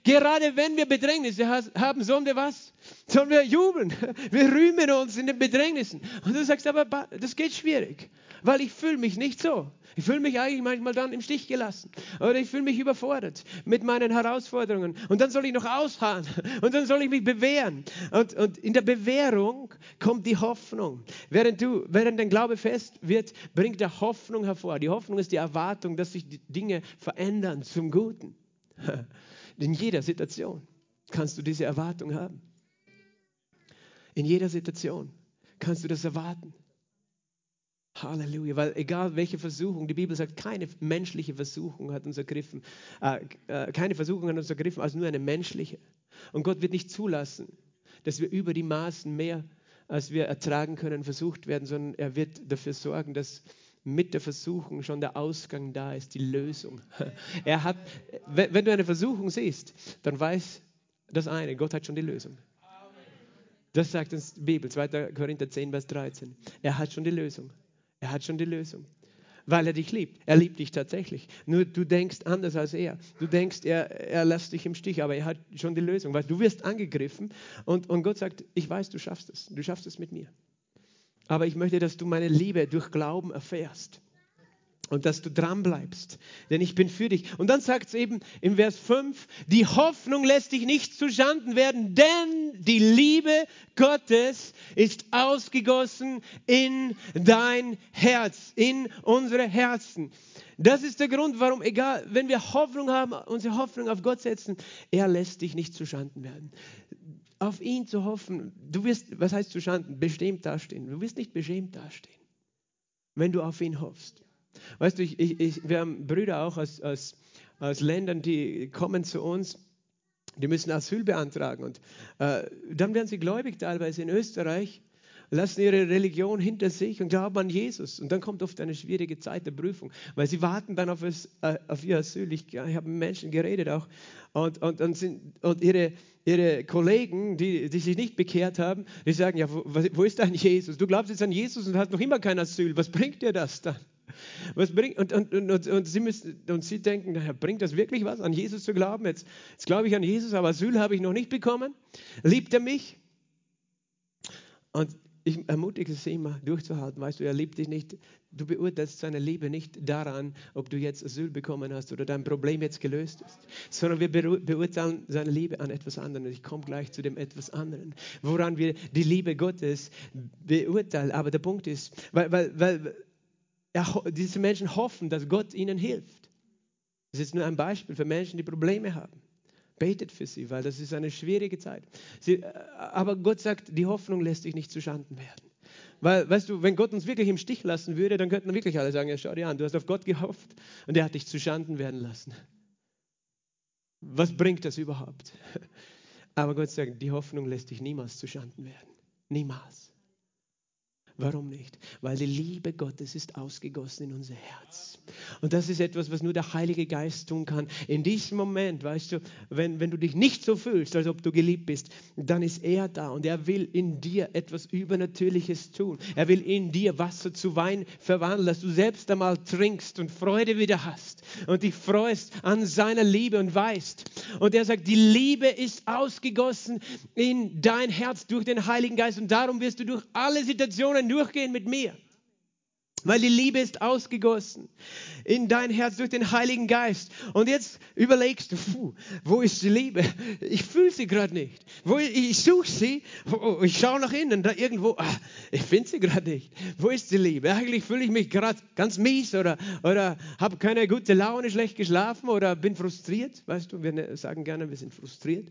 Gerade wenn wir Bedrängnisse haben, sollen wir was? Sollen wir jubeln? Wir rühmen uns in den Bedrängnissen. Und du sagst, aber das geht schwierig, weil ich fühle mich nicht so. Ich fühle mich eigentlich manchmal dann im Stich gelassen. Oder ich fühle mich überfordert mit meinen Herausforderungen. Und dann soll ich noch ausharren. Und dann soll ich mich bewähren. Und, und in der Bewährung kommt die Hoffnung. Während, du, während dein Glaube fest wird, bringt er Hoffnung hervor. Die Hoffnung ist die Erwartung, dass sich die Dinge verändern zum Guten. In jeder Situation kannst du diese Erwartung haben. In jeder Situation kannst du das erwarten. Halleluja, weil egal welche Versuchung, die Bibel sagt, keine menschliche Versuchung hat uns ergriffen, äh, äh, keine Versuchung hat uns ergriffen als nur eine menschliche. Und Gott wird nicht zulassen, dass wir über die Maßen mehr, als wir ertragen können, versucht werden, sondern er wird dafür sorgen, dass mit der Versuchung schon der Ausgang da ist, die Lösung. Er hat, wenn du eine Versuchung siehst, dann weiß das eine, Gott hat schon die Lösung. Das sagt uns die Bibel, 2. Korinther 10, Vers 13. Er hat schon die Lösung. Er hat schon die Lösung. Weil er dich liebt. Er liebt dich tatsächlich. Nur du denkst anders als er. Du denkst, er, er lässt dich im Stich, aber er hat schon die Lösung. Weil du wirst angegriffen und, und Gott sagt, ich weiß, du schaffst es. Du schaffst es mit mir. Aber ich möchte, dass du meine Liebe durch Glauben erfährst und dass du dran bleibst, denn ich bin für dich. Und dann sagt es eben im Vers 5, die Hoffnung lässt dich nicht zuschanden werden, denn die Liebe Gottes ist ausgegossen in dein Herz, in unsere Herzen. Das ist der Grund, warum, egal, wenn wir Hoffnung haben, unsere Hoffnung auf Gott setzen, er lässt dich nicht zuschanden werden auf ihn zu hoffen, du wirst, was heißt zu Schanden, beschämt dastehen. Du wirst nicht beschämt dastehen, wenn du auf ihn hoffst. Weißt du, ich, ich, wir haben Brüder auch aus, aus, aus Ländern, die kommen zu uns, die müssen Asyl beantragen. Und äh, dann werden sie gläubig teilweise in Österreich lassen ihre Religion hinter sich und glauben an Jesus. Und dann kommt oft eine schwierige Zeit der Prüfung, weil sie warten dann auf, es, äh, auf ihr Asyl. Ich, ich habe mit Menschen geredet auch und, und, und, sind, und ihre, ihre Kollegen, die, die sich nicht bekehrt haben, die sagen, ja, wo, wo ist dein Jesus? Du glaubst jetzt an Jesus und hast noch immer kein Asyl. Was bringt dir das dann? Was bringt, und, und, und, und, sie müssen, und sie denken, naja, bringt das wirklich was, an Jesus zu glauben? Jetzt, jetzt glaube ich an Jesus, aber Asyl habe ich noch nicht bekommen. Liebt er mich? Und ich ermutige sie immer durchzuhalten. Weißt du, er liebt dich nicht. Du beurteilst seine Liebe nicht daran, ob du jetzt Asyl bekommen hast oder dein Problem jetzt gelöst ist, sondern wir beurteilen seine Liebe an etwas anderem. Ich komme gleich zu dem etwas anderen, woran wir die Liebe Gottes beurteilen. Aber der Punkt ist, weil, weil, weil er, diese Menschen hoffen, dass Gott ihnen hilft. Das ist nur ein Beispiel für Menschen, die Probleme haben. Betet für sie, weil das ist eine schwierige Zeit. Sie, äh, aber Gott sagt, die Hoffnung lässt dich nicht zuschanden werden. Weil, weißt du, wenn Gott uns wirklich im Stich lassen würde, dann könnten wirklich alle sagen, ja, schau dir an, du hast auf Gott gehofft und er hat dich zuschanden werden lassen. Was bringt das überhaupt? Aber Gott sagt, die Hoffnung lässt dich niemals zuschanden werden. Niemals. Warum nicht? Weil die Liebe Gottes ist ausgegossen in unser Herz. Und das ist etwas, was nur der Heilige Geist tun kann. In diesem Moment, weißt du, wenn, wenn du dich nicht so fühlst, als ob du geliebt bist, dann ist er da und er will in dir etwas Übernatürliches tun. Er will in dir Wasser zu Wein verwandeln, dass du selbst einmal trinkst und Freude wieder hast und dich freust an seiner Liebe und weißt. Und er sagt, die Liebe ist ausgegossen in dein Herz durch den Heiligen Geist und darum wirst du durch alle Situationen durchgehen mit mir. Weil die Liebe ist ausgegossen in dein Herz durch den Heiligen Geist. Und jetzt überlegst du, puh, wo ist die Liebe? Ich fühle sie gerade nicht. Wo, ich suche sie, oh, ich schaue nach innen, da irgendwo, ah, ich finde sie gerade nicht. Wo ist die Liebe? Eigentlich fühle ich mich gerade ganz mies oder, oder habe keine gute Laune, schlecht geschlafen oder bin frustriert. Weißt du, wir ne, sagen gerne, wir sind frustriert.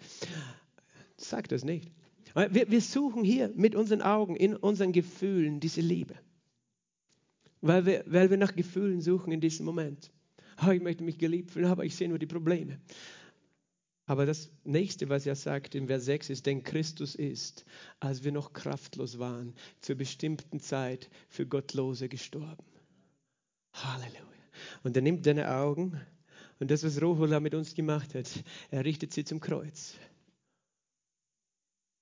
Sag das nicht. Wir, wir suchen hier mit unseren Augen, in unseren Gefühlen diese Liebe weil wir, weil wir nach Gefühlen suchen in diesem Moment. Oh, ich möchte mich geliebt fühlen, aber ich sehe nur die Probleme. Aber das nächste, was er sagt in Vers 6 ist, denn Christus ist, als wir noch kraftlos waren, zur bestimmten Zeit für Gottlose gestorben. Halleluja. Und er nimmt deine Augen und das, was Rohola mit uns gemacht hat, er richtet sie zum Kreuz.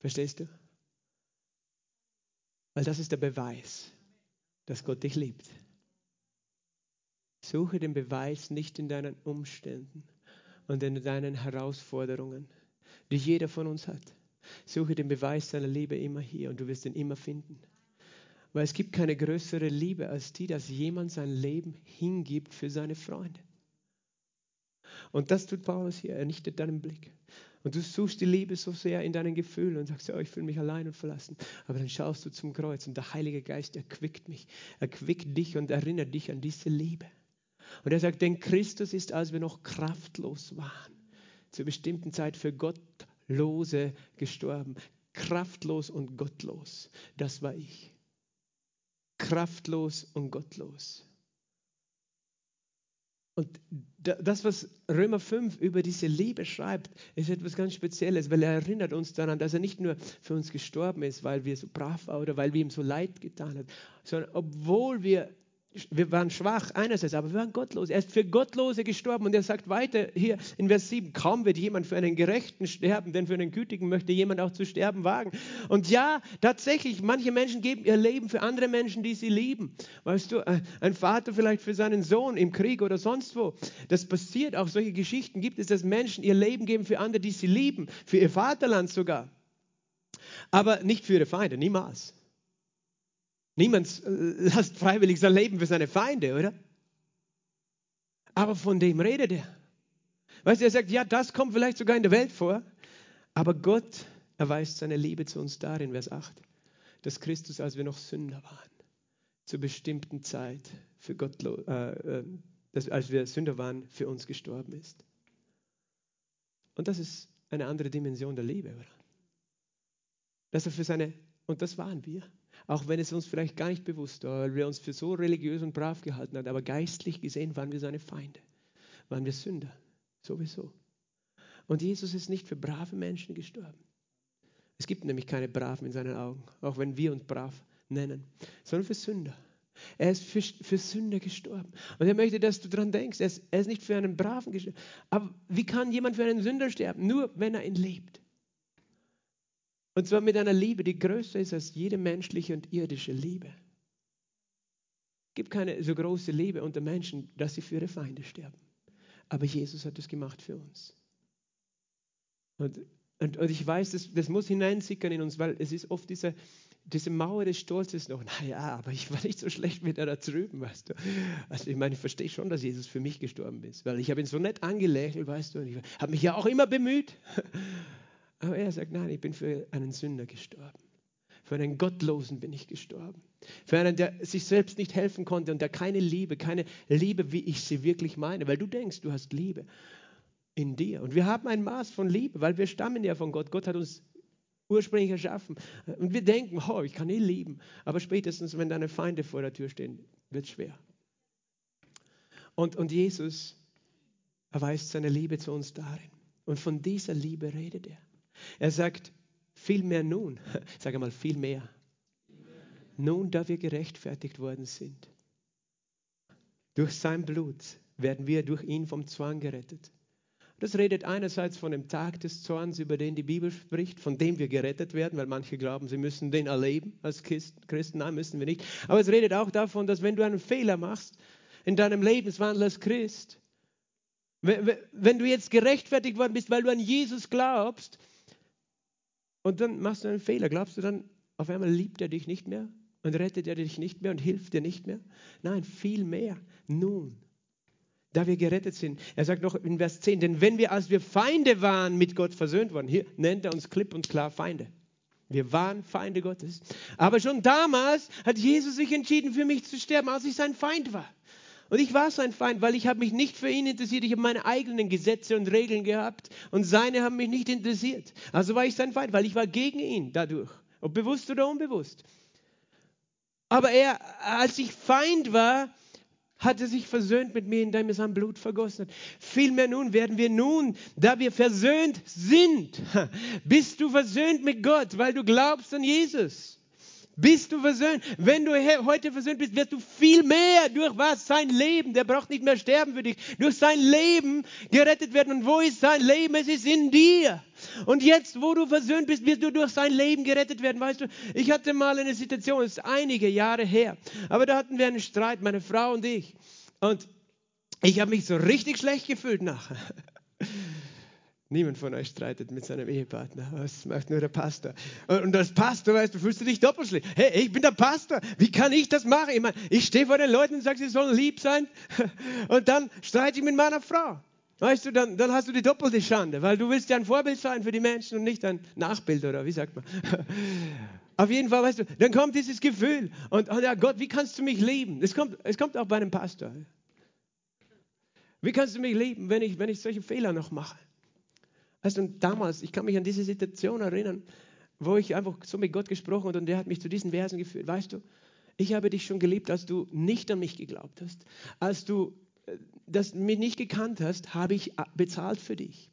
Verstehst du? Weil das ist der Beweis, dass Gott dich liebt. Suche den Beweis nicht in deinen Umständen und in deinen Herausforderungen, die jeder von uns hat. Suche den Beweis seiner Liebe immer hier und du wirst ihn immer finden. Weil es gibt keine größere Liebe als die, dass jemand sein Leben hingibt für seine Freunde. Und das tut Paulus hier. Er richtet deinen Blick. Und du suchst die Liebe so sehr in deinen Gefühlen und sagst, oh, ich fühle mich allein und verlassen. Aber dann schaust du zum Kreuz und der Heilige Geist erquickt mich, erquickt dich und erinnert dich an diese Liebe. Und er sagt, denn Christus ist, als wir noch kraftlos waren, zur bestimmten Zeit für Gottlose gestorben. Kraftlos und gottlos, das war ich. Kraftlos und gottlos. Und das, was Römer 5 über diese Liebe schreibt, ist etwas ganz Spezielles, weil er erinnert uns daran, dass er nicht nur für uns gestorben ist, weil wir so brav waren oder weil wir ihm so leid getan haben, sondern obwohl wir wir waren schwach einerseits, aber wir waren gottlos. Er ist für Gottlose gestorben und er sagt weiter hier in Vers 7, kaum wird jemand für einen Gerechten sterben, denn für einen Gütigen möchte jemand auch zu sterben wagen. Und ja, tatsächlich, manche Menschen geben ihr Leben für andere Menschen, die sie lieben. Weißt du, ein Vater vielleicht für seinen Sohn im Krieg oder sonst wo. Das passiert, auch solche Geschichten gibt es, dass Menschen ihr Leben geben für andere, die sie lieben, für ihr Vaterland sogar. Aber nicht für ihre Feinde, niemals. Niemand lässt freiwillig sein Leben für seine Feinde, oder? Aber von dem redet er. Weißt du, er sagt, ja, das kommt vielleicht sogar in der Welt vor, aber Gott erweist seine Liebe zu uns darin, Vers 8, dass Christus, als wir noch Sünder waren, zur bestimmten Zeit für Gott, äh, äh, dass, als wir Sünder waren, für uns gestorben ist. Und das ist eine andere Dimension der Liebe, oder? Dass er für seine, und das waren wir, auch wenn es uns vielleicht gar nicht bewusst war, weil wir uns für so religiös und brav gehalten haben, aber geistlich gesehen waren wir seine Feinde, waren wir Sünder, sowieso. Und Jesus ist nicht für brave Menschen gestorben. Es gibt nämlich keine Braven in seinen Augen, auch wenn wir uns brav nennen, sondern für Sünder. Er ist für, für Sünder gestorben. Und er möchte, dass du daran denkst, er ist, er ist nicht für einen Braven gestorben. Aber wie kann jemand für einen Sünder sterben? Nur wenn er ihn liebt. Und zwar mit einer Liebe, die größer ist als jede menschliche und irdische Liebe. Es gibt keine so große Liebe unter Menschen, dass sie für ihre Feinde sterben. Aber Jesus hat es gemacht für uns. Und, und, und ich weiß, das, das muss hineinsickern in uns, weil es ist oft diese, diese Mauer des Stolzes noch, naja, aber ich war nicht so schlecht der da drüben, weißt du. Also ich meine, ich verstehe schon, dass Jesus für mich gestorben ist, weil ich habe ihn so nett angelächelt, weißt du, und ich habe mich ja auch immer bemüht. Aber er sagt, nein, ich bin für einen Sünder gestorben. Für einen Gottlosen bin ich gestorben. Für einen, der sich selbst nicht helfen konnte und der keine Liebe, keine Liebe, wie ich sie wirklich meine, weil du denkst, du hast Liebe in dir. Und wir haben ein Maß von Liebe, weil wir stammen ja von Gott. Gott hat uns ursprünglich erschaffen. Und wir denken, oh, ich kann eh lieben. Aber spätestens, wenn deine Feinde vor der Tür stehen, wird es schwer. Und, und Jesus erweist seine Liebe zu uns darin. Und von dieser Liebe redet er. Er sagt, viel mehr nun, sage mal, viel mehr. Nun, da wir gerechtfertigt worden sind, durch sein Blut werden wir durch ihn vom Zwang gerettet. Das redet einerseits von dem Tag des Zorns, über den die Bibel spricht, von dem wir gerettet werden, weil manche glauben, sie müssen den erleben als Christen. Nein, müssen wir nicht. Aber es redet auch davon, dass wenn du einen Fehler machst in deinem Lebenswandel als Christ, wenn du jetzt gerechtfertigt worden bist, weil du an Jesus glaubst, und dann machst du einen Fehler. Glaubst du dann, auf einmal liebt er dich nicht mehr und rettet er dich nicht mehr und hilft dir nicht mehr? Nein, viel mehr. Nun, da wir gerettet sind. Er sagt noch in Vers 10, denn wenn wir als wir Feinde waren mit Gott versöhnt worden, hier nennt er uns klipp und klar Feinde. Wir waren Feinde Gottes. Aber schon damals hat Jesus sich entschieden, für mich zu sterben, als ich sein Feind war. Und ich war sein Feind, weil ich habe mich nicht für ihn interessiert. Ich habe meine eigenen Gesetze und Regeln gehabt und seine haben mich nicht interessiert. Also war ich sein Feind, weil ich war gegen ihn dadurch, ob bewusst oder unbewusst. Aber er, als ich Feind war, hat er sich versöhnt mit mir, indem er sein Blut vergossen hat. Vielmehr nun werden wir nun, da wir versöhnt sind, bist du versöhnt mit Gott, weil du glaubst an Jesus. Bist du versöhnt? Wenn du heute versöhnt bist, wirst du viel mehr durch was? Sein Leben. Der braucht nicht mehr sterben für dich. Durch sein Leben gerettet werden. Und wo ist sein Leben? Es ist in dir. Und jetzt, wo du versöhnt bist, wirst du durch sein Leben gerettet werden. Weißt du, ich hatte mal eine Situation, das ist einige Jahre her. Aber da hatten wir einen Streit, meine Frau und ich. Und ich habe mich so richtig schlecht gefühlt nachher. Niemand von euch streitet mit seinem Ehepartner. Das macht nur der Pastor. Und als Pastor, weißt du, fühlst du dich doppelt schlecht. Hey, ich bin der Pastor. Wie kann ich das machen? Ich meine, ich stehe vor den Leuten und sage, sie sollen lieb sein. Und dann streite ich mit meiner Frau. Weißt du, dann, dann hast du die doppelte Schande, weil du willst ja ein Vorbild sein für die Menschen und nicht ein Nachbild oder wie sagt man. Auf jeden Fall, weißt du, dann kommt dieses Gefühl. Und, oh ja, Gott, wie kannst du mich lieben? Es kommt, es kommt auch bei einem Pastor. Wie kannst du mich lieben, wenn ich, wenn ich solche Fehler noch mache? Weißt du, damals, ich kann mich an diese Situation erinnern, wo ich einfach so mit Gott gesprochen habe und der hat mich zu diesen Versen geführt. Weißt du, ich habe dich schon geliebt, als du nicht an mich geglaubt hast. Als du äh, das mich nicht gekannt hast, habe ich äh, bezahlt für dich.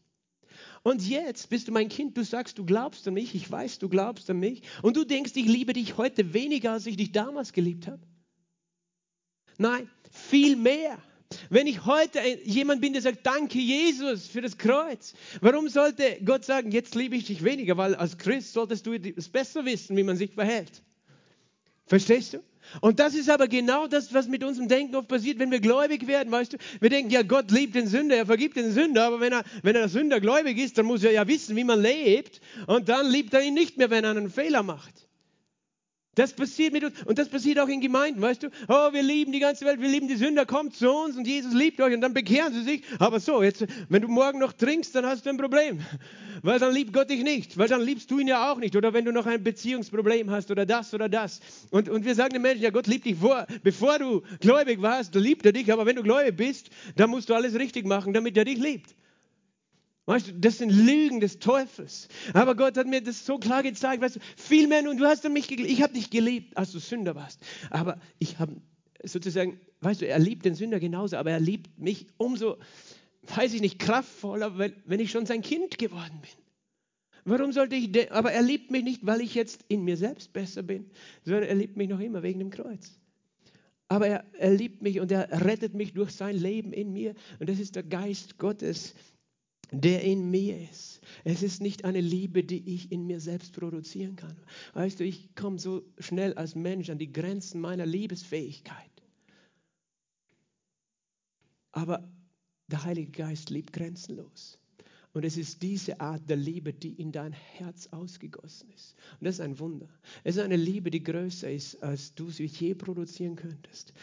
Und jetzt bist du mein Kind, du sagst, du glaubst an mich, ich weiß, du glaubst an mich. Und du denkst, ich liebe dich heute weniger, als ich dich damals geliebt habe. Nein, viel mehr. Wenn ich heute jemand bin, der sagt, danke Jesus für das Kreuz, warum sollte Gott sagen, jetzt liebe ich dich weniger? Weil als Christ solltest du es besser wissen, wie man sich verhält. Verstehst du? Und das ist aber genau das, was mit unserem Denken oft passiert, wenn wir gläubig werden, weißt du? Wir denken, ja, Gott liebt den Sünder, er vergibt den Sünder, aber wenn er, wenn er Sünder gläubig ist, dann muss er ja wissen, wie man lebt und dann liebt er ihn nicht mehr, wenn er einen Fehler macht. Das passiert mit uns und das passiert auch in Gemeinden, weißt du? Oh, wir lieben die ganze Welt, wir lieben die Sünder, kommt zu uns und Jesus liebt euch und dann bekehren sie sich. Aber so, jetzt, wenn du morgen noch trinkst, dann hast du ein Problem, weil dann liebt Gott dich nicht, weil dann liebst du ihn ja auch nicht. Oder wenn du noch ein Beziehungsproblem hast oder das oder das. Und, und wir sagen den Menschen, ja, Gott liebt dich vor, bevor du gläubig warst, liebt er dich, aber wenn du gläubig bist, dann musst du alles richtig machen, damit er dich liebt. Weißt du, das sind Lügen des Teufels. Aber Gott hat mir das so klar gezeigt. Weißt du, viel mehr, und du hast mich geliebt. Ich habe dich geliebt, als du Sünder warst. Aber ich habe sozusagen, weißt du, er liebt den Sünder genauso, aber er liebt mich umso, weiß ich nicht, kraftvoller, wenn ich schon sein Kind geworden bin. Warum sollte ich, aber er liebt mich nicht, weil ich jetzt in mir selbst besser bin, sondern er liebt mich noch immer wegen dem Kreuz. Aber er, er liebt mich und er rettet mich durch sein Leben in mir. Und das ist der Geist Gottes, der in mir ist. Es ist nicht eine Liebe, die ich in mir selbst produzieren kann. Weißt du, ich komme so schnell als Mensch an die Grenzen meiner Liebesfähigkeit. Aber der Heilige Geist liebt grenzenlos. Und es ist diese Art der Liebe, die in dein Herz ausgegossen ist. Und das ist ein Wunder. Es ist eine Liebe, die größer ist, als du sie je produzieren könntest.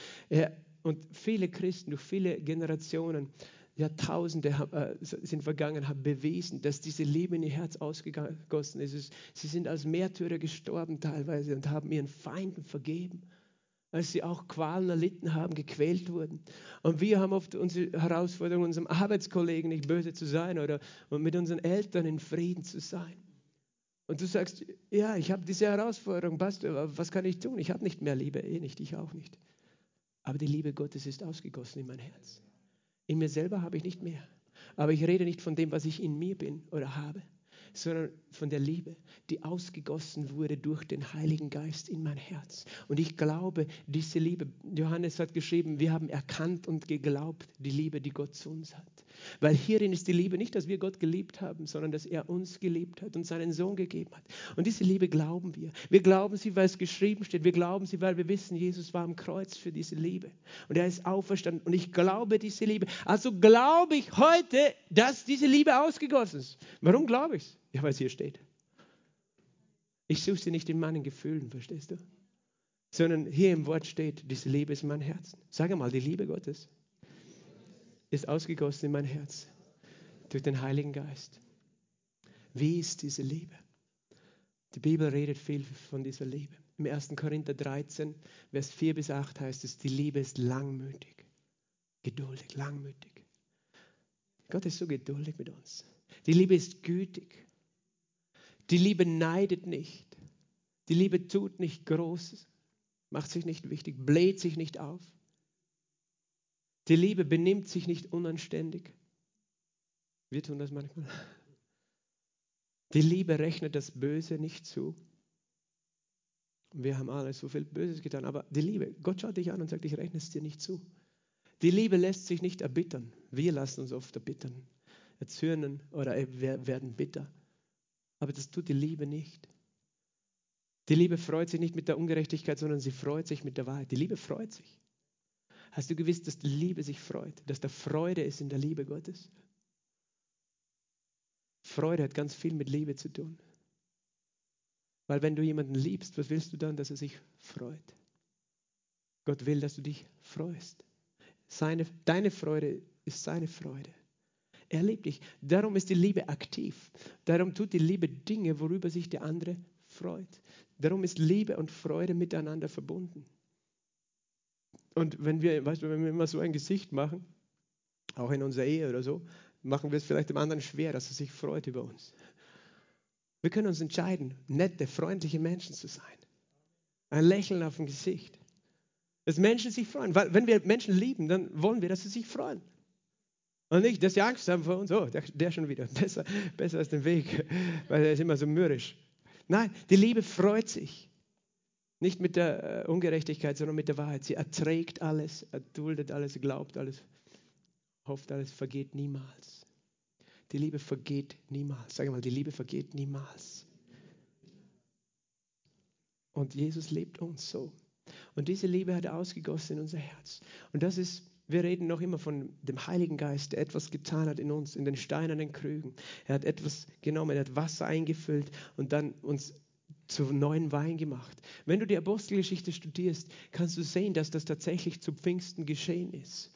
Und viele Christen durch viele Generationen Jahrtausende äh, sind vergangen, haben bewiesen, dass diese Liebe in ihr Herz ausgegossen ist. Sie sind als Märtyrer gestorben teilweise und haben ihren Feinden vergeben, als sie auch Qualen erlitten haben, gequält wurden. Und wir haben oft unsere Herausforderung, unserem Arbeitskollegen nicht böse zu sein oder mit unseren Eltern in Frieden zu sein. Und du sagst, ja, ich habe diese Herausforderung, Pastor, was kann ich tun? Ich habe nicht mehr Liebe, eh nicht, ich auch nicht. Aber die Liebe Gottes ist ausgegossen in mein Herz. In mir selber habe ich nicht mehr. Aber ich rede nicht von dem, was ich in mir bin oder habe, sondern von der Liebe, die ausgegossen wurde durch den Heiligen Geist in mein Herz. Und ich glaube, diese Liebe, Johannes hat geschrieben, wir haben erkannt und geglaubt, die Liebe, die Gott zu uns hat. Weil hierin ist die Liebe nicht, dass wir Gott geliebt haben, sondern dass er uns geliebt hat und seinen Sohn gegeben hat. Und diese Liebe glauben wir. Wir glauben sie, weil es geschrieben steht. Wir glauben sie, weil wir wissen, Jesus war am Kreuz für diese Liebe. Und er ist auferstanden. Und ich glaube diese Liebe. Also glaube ich heute, dass diese Liebe ausgegossen ist. Warum glaube ich es? Ja, weil es hier steht. Ich suche sie nicht in meinen Gefühlen, verstehst du? Sondern hier im Wort steht, diese Liebe ist mein Herz. Sag mal, die Liebe Gottes ist ausgegossen in mein Herz durch den Heiligen Geist. Wie ist diese Liebe? Die Bibel redet viel von dieser Liebe. Im 1. Korinther 13, Vers 4 bis 8 heißt es, die Liebe ist langmütig, geduldig, langmütig. Gott ist so geduldig mit uns. Die Liebe ist gütig. Die Liebe neidet nicht. Die Liebe tut nicht Großes, macht sich nicht wichtig, bläht sich nicht auf. Die Liebe benimmt sich nicht unanständig. Wir tun das manchmal. Die Liebe rechnet das Böse nicht zu. Wir haben alle so viel Böses getan, aber die Liebe, Gott schaut dich an und sagt, ich rechne es dir nicht zu. Die Liebe lässt sich nicht erbittern. Wir lassen uns oft erbittern, erzürnen oder werden bitter. Aber das tut die Liebe nicht. Die Liebe freut sich nicht mit der Ungerechtigkeit, sondern sie freut sich mit der Wahrheit. Die Liebe freut sich. Hast du gewusst, dass die Liebe sich freut, dass da Freude ist in der Liebe Gottes? Freude hat ganz viel mit Liebe zu tun. Weil wenn du jemanden liebst, was willst du dann, dass er sich freut? Gott will, dass du dich freust. Seine, deine Freude ist seine Freude. Er liebt dich. Darum ist die Liebe aktiv. Darum tut die Liebe Dinge, worüber sich der andere freut. Darum ist Liebe und Freude miteinander verbunden. Und wenn wir, weißt du, wenn wir immer so ein Gesicht machen, auch in unserer Ehe oder so, machen wir es vielleicht dem anderen schwer, dass er sich freut über uns. Wir können uns entscheiden, nette, freundliche Menschen zu sein. Ein Lächeln auf dem Gesicht. Dass Menschen sich freuen. Weil wenn wir Menschen lieben, dann wollen wir, dass sie sich freuen. Und nicht, dass sie Angst haben vor uns. Oh, der, der schon wieder. Besser, besser als den Weg, weil er ist immer so mürrisch. Nein, die Liebe freut sich. Nicht mit der äh, Ungerechtigkeit, sondern mit der Wahrheit. Sie erträgt alles, erduldet alles, glaubt alles, hofft alles, vergeht niemals. Die Liebe vergeht niemals. Sag mal, die Liebe vergeht niemals. Und Jesus lebt uns so. Und diese Liebe hat er ausgegossen in unser Herz. Und das ist, wir reden noch immer von dem Heiligen Geist, der etwas getan hat in uns, in den steinernen Krügen. Er hat etwas genommen, er hat Wasser eingefüllt und dann uns zu neuen Wein gemacht. Wenn du die Apostelgeschichte studierst, kannst du sehen, dass das tatsächlich zu Pfingsten geschehen ist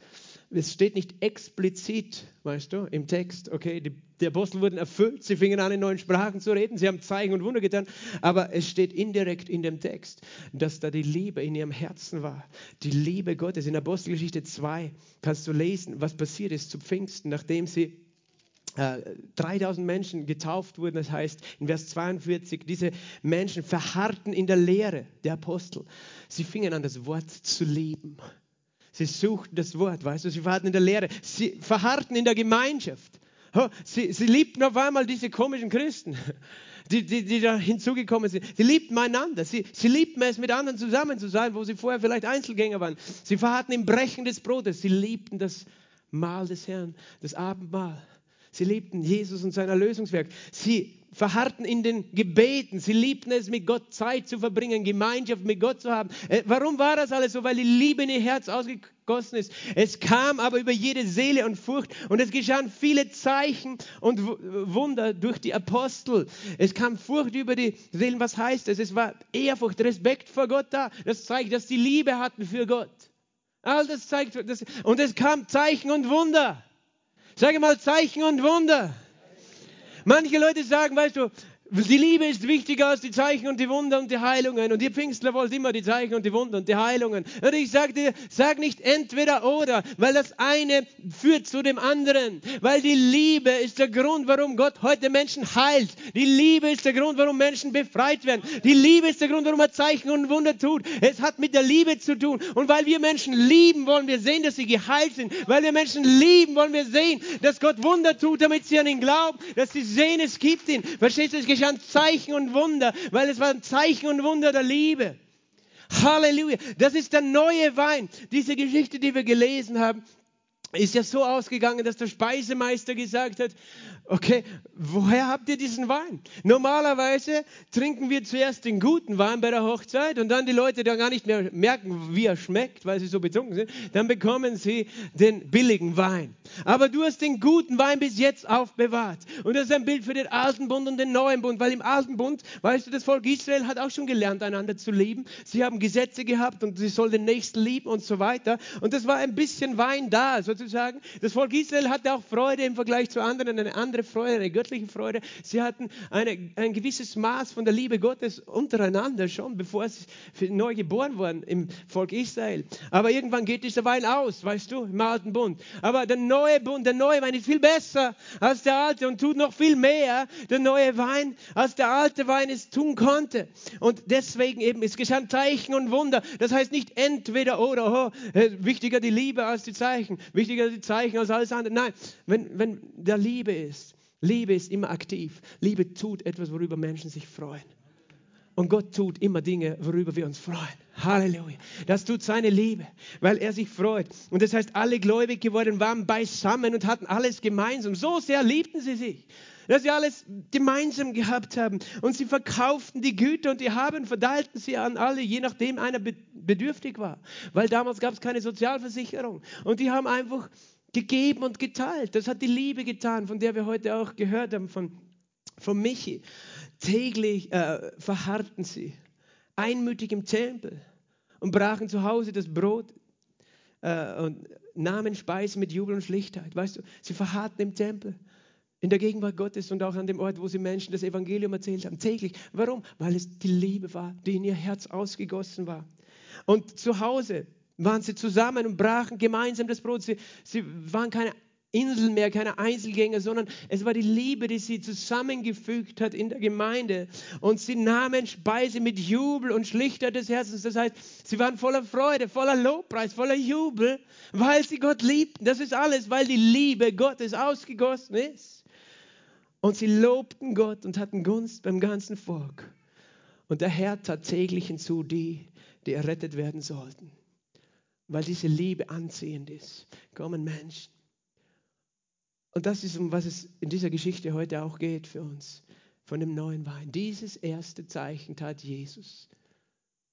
es steht nicht explizit, weißt du, im Text, okay, die, die, Apostel wurden erfüllt, sie fingen an, in neuen Sprachen zu reden, sie haben Zeichen und Wunder getan, aber es steht indirekt in dem Text, dass da die Liebe in ihrem Herzen war. Die Liebe Gottes. In Apostelgeschichte 2 kannst du lesen, was passiert ist zu Pfingsten, nachdem sie 3000 äh, Menschen getauft wurden. Das heißt in Vers 42, diese Menschen verharrten in der Lehre der Apostel. Sie fingen an, das Wort zu lieben. Sie suchten das Wort, weißt du, sie verharrten in der Lehre, sie verharrten in der Gemeinschaft. Sie, sie liebten auf einmal diese komischen Christen, die, die, die da hinzugekommen sind. Sie liebten einander. Sie, sie liebten es, mit anderen zusammen zu sein, wo sie vorher vielleicht Einzelgänger waren. Sie verharrten im Brechen des Brotes. Sie liebten das Mahl des Herrn, das Abendmahl. Sie liebten Jesus und sein Erlösungswerk. Sie verharrten in den Gebeten. Sie liebten es, mit Gott Zeit zu verbringen, Gemeinschaft mit Gott zu haben. Äh, warum war das alles so? Weil die Liebe in ihr Herz ausgegossen ist. Es kam aber über jede Seele und Furcht und es geschahen viele Zeichen und Wunder durch die Apostel. Es kam Furcht über die Seelen. Was heißt es? Es war Ehrfurcht, Respekt vor Gott da. Das zeigt, dass die Liebe hatten für Gott. All das zeigt, das, und es kam Zeichen und Wunder. Sage mal Zeichen und Wunder. Manche Leute sagen, weißt du, die Liebe ist wichtiger als die Zeichen und die Wunder und die Heilungen. Und ihr Pfingstler wollt immer die Zeichen und die Wunder und die Heilungen. Und ich sage dir, sag nicht entweder oder, weil das eine führt zu dem anderen. Weil die Liebe ist der Grund, warum Gott heute Menschen heilt. Die Liebe ist der Grund, warum Menschen befreit werden. Die Liebe ist der Grund, warum er Zeichen und Wunder tut. Es hat mit der Liebe zu tun. Und weil wir Menschen lieben, wollen wir sehen, dass sie geheilt sind. Weil wir Menschen lieben, wollen wir sehen, dass Gott Wunder tut, damit sie an ihn glauben, dass sie sehen, es gibt ihn. Verstehst du? Geschehen Zeichen und Wunder, weil es waren Zeichen und Wunder der Liebe. Halleluja. Das ist der neue Wein. Diese Geschichte, die wir gelesen haben, ist ja so ausgegangen, dass der Speisemeister gesagt hat, okay, woher habt ihr diesen Wein? Normalerweise trinken wir zuerst den guten Wein bei der Hochzeit und dann die Leute dann gar nicht mehr merken, wie er schmeckt, weil sie so betrunken sind, dann bekommen sie den billigen Wein. Aber du hast den guten Wein bis jetzt aufbewahrt. Und das ist ein Bild für den alten Bund und den neuen Bund, weil im alten Bund, weißt du, das Volk Israel hat auch schon gelernt, einander zu lieben. Sie haben Gesetze gehabt und sie soll den Nächsten lieben und so weiter. Und das war ein bisschen Wein da, so dazu sagen. Das Volk Israel hatte auch Freude im Vergleich zu anderen, eine andere Freude, eine göttliche Freude. Sie hatten eine, ein gewisses Maß von der Liebe Gottes untereinander schon, bevor sie neu geboren wurden im Volk Israel. Aber irgendwann geht dieser Wein aus, weißt du, im alten Bund. Aber der neue Bund, der neue Wein ist viel besser als der alte und tut noch viel mehr, der neue Wein, als der alte Wein es tun konnte. Und deswegen eben, es geschehen Zeichen und Wunder. Das heißt nicht entweder oder, oh, wichtiger die Liebe als die Zeichen, wichtiger die Zeichen als alles andere. Nein, wenn, wenn der Liebe ist, Liebe ist immer aktiv. Liebe tut etwas, worüber Menschen sich freuen. Und Gott tut immer Dinge, worüber wir uns freuen. Halleluja. Das tut seine Liebe, weil er sich freut. Und das heißt, alle gläubig geworden waren beisammen und hatten alles gemeinsam. So sehr liebten sie sich, dass sie alles gemeinsam gehabt haben. Und sie verkauften die Güter und die Haben, verteilten sie an alle, je nachdem einer bedürftig war. Weil damals gab es keine Sozialversicherung. Und die haben einfach gegeben und geteilt. Das hat die Liebe getan, von der wir heute auch gehört haben, von, von Michi. Täglich äh, verharrten sie einmütig im Tempel und brachen zu Hause das Brot äh, und nahmen Speise mit Jubel und Schlichtheit. Weißt du, sie verharrten im Tempel, in der Gegenwart Gottes und auch an dem Ort, wo sie Menschen das Evangelium erzählt haben. Täglich. Warum? Weil es die Liebe war, die in ihr Herz ausgegossen war. Und zu Hause waren sie zusammen und brachen gemeinsam das Brot. Sie, sie waren keine Insel mehr, keine Einzelgänger, sondern es war die Liebe, die sie zusammengefügt hat in der Gemeinde. Und sie nahmen Speise mit Jubel und Schlichter des Herzens. Das heißt, sie waren voller Freude, voller Lobpreis, voller Jubel, weil sie Gott liebten. Das ist alles, weil die Liebe Gottes ausgegossen ist. Und sie lobten Gott und hatten Gunst beim ganzen Volk. Und der Herr tat täglich hinzu die, die errettet werden sollten. Weil diese Liebe anziehend ist, kommen Menschen und das ist, um was es in dieser Geschichte heute auch geht für uns, von dem neuen Wein. Dieses erste Zeichen tat Jesus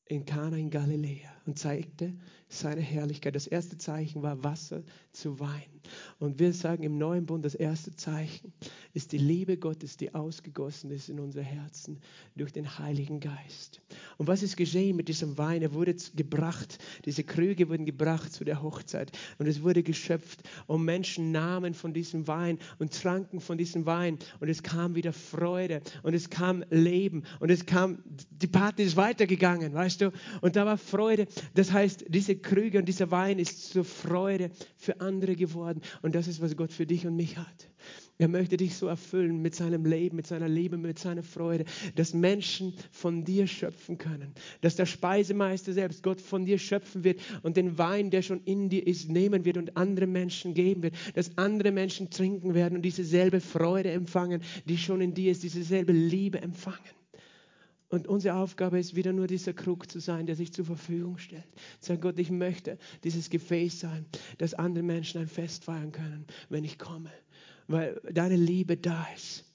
in Kana in Galiläa und zeigte seine Herrlichkeit. Das erste Zeichen war Wasser zu Wein. Und wir sagen im neuen Bund, das erste Zeichen ist die Liebe Gottes, die ausgegossen ist in unser Herzen durch den Heiligen Geist. Und was ist geschehen mit diesem Wein? Er wurde gebracht, diese Krüge wurden gebracht zu der Hochzeit und es wurde geschöpft und Menschen nahmen von diesem Wein und tranken von diesem Wein und es kam wieder Freude und es kam Leben und es kam, die Party ist weitergegangen, weißt du? Und da war Freude. Das heißt, diese Krüge und dieser Wein ist zur Freude für andere geworden. Und das ist, was Gott für dich und mich hat. Er möchte dich so erfüllen mit seinem Leben, mit seiner Liebe, mit seiner Freude, dass Menschen von dir schöpfen können. Dass der Speisemeister selbst, Gott, von dir schöpfen wird und den Wein, der schon in dir ist, nehmen wird und andere Menschen geben wird. Dass andere Menschen trinken werden und diese selbe Freude empfangen, die schon in dir ist, diese selbe Liebe empfangen. Und unsere Aufgabe ist wieder nur dieser Krug zu sein, der sich zur Verfügung stellt. Sag Gott, ich möchte dieses Gefäß sein, dass andere Menschen ein Fest feiern können, wenn ich komme, weil deine Liebe da ist.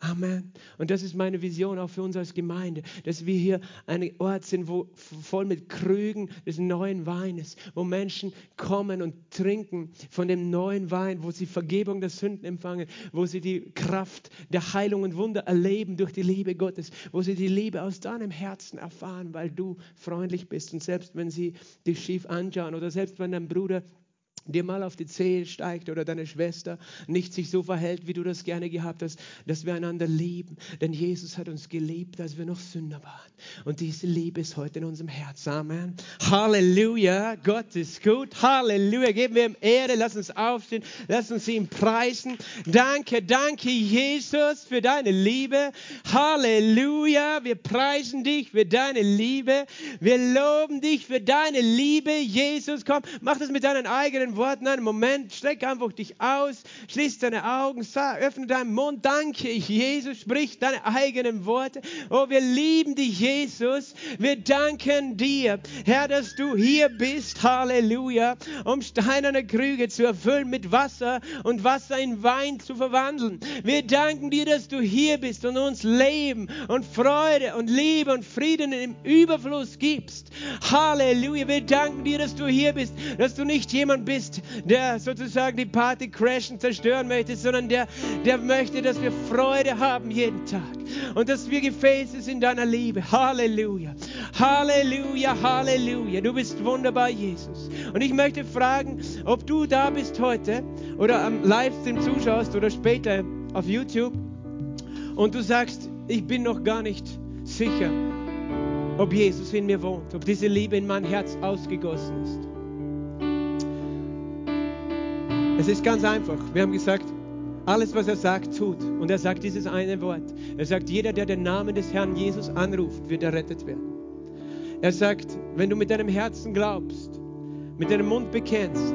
Amen. Und das ist meine Vision auch für uns als Gemeinde, dass wir hier ein Ort sind, wo voll mit Krügen des neuen Weines, wo Menschen kommen und trinken von dem neuen Wein, wo sie Vergebung der Sünden empfangen, wo sie die Kraft der Heilung und Wunder erleben durch die Liebe Gottes, wo sie die Liebe aus deinem Herzen erfahren, weil du freundlich bist. Und selbst wenn sie dich schief anschauen oder selbst wenn dein Bruder dir mal auf die Zehe steigt oder deine Schwester nicht sich so verhält, wie du das gerne gehabt hast, dass wir einander lieben. Denn Jesus hat uns geliebt, als wir noch Sünder waren. Und diese Liebe ist heute in unserem Herzen. Amen. Halleluja. Gott ist gut. Halleluja. Geben wir ihm Ehre. Lass uns aufstehen. Lass uns ihn preisen. Danke, danke, Jesus, für deine Liebe. Halleluja. Wir preisen dich für deine Liebe. Wir loben dich für deine Liebe. Jesus, komm, mach das mit deinen eigenen Worten. Einen Moment, streck einfach dich aus, schließ deine Augen, sag, öffne deinen Mund. Danke, Jesus, sprich deine eigenen Worte. Oh, wir lieben dich, Jesus. Wir danken dir, Herr, dass du hier bist. Halleluja. Um steinerne Krüge zu erfüllen mit Wasser und Wasser in Wein zu verwandeln. Wir danken dir, dass du hier bist und uns Leben und Freude und Liebe und Frieden im Überfluss gibst. Halleluja. Wir danken dir, dass du hier bist, dass du nicht jemand bist, bist, der sozusagen die Party crashen, zerstören möchte, sondern der, der möchte, dass wir Freude haben jeden Tag und dass wir Gefäße sind deiner Liebe. Halleluja. Halleluja, Halleluja. Du bist wunderbar, Jesus. Und ich möchte fragen, ob du da bist heute oder am Livestream zuschaust oder später auf YouTube und du sagst, ich bin noch gar nicht sicher, ob Jesus in mir wohnt, ob diese Liebe in mein Herz ausgegossen ist. Es ist ganz einfach. Wir haben gesagt, alles, was er sagt, tut. Und er sagt dieses eine Wort. Er sagt, jeder, der den Namen des Herrn Jesus anruft, wird errettet werden. Er sagt, wenn du mit deinem Herzen glaubst, mit deinem Mund bekennst,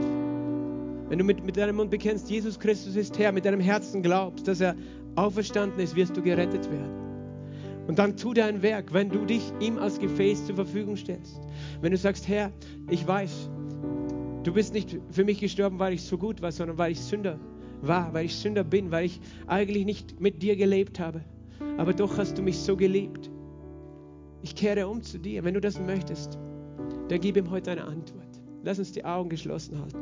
wenn du mit, mit deinem Mund bekennst, Jesus Christus ist Herr, mit deinem Herzen glaubst, dass er auferstanden ist, wirst du gerettet werden. Und dann tu dein Werk, wenn du dich ihm als Gefäß zur Verfügung stellst. Wenn du sagst, Herr, ich weiß, du bist nicht für mich gestorben, weil ich so gut war, sondern weil ich Sünder war, weil ich Sünder bin, weil ich eigentlich nicht mit dir gelebt habe. Aber doch hast du mich so geliebt. Ich kehre um zu dir. Wenn du das möchtest, dann gib ihm heute eine Antwort. Lass uns die Augen geschlossen halten.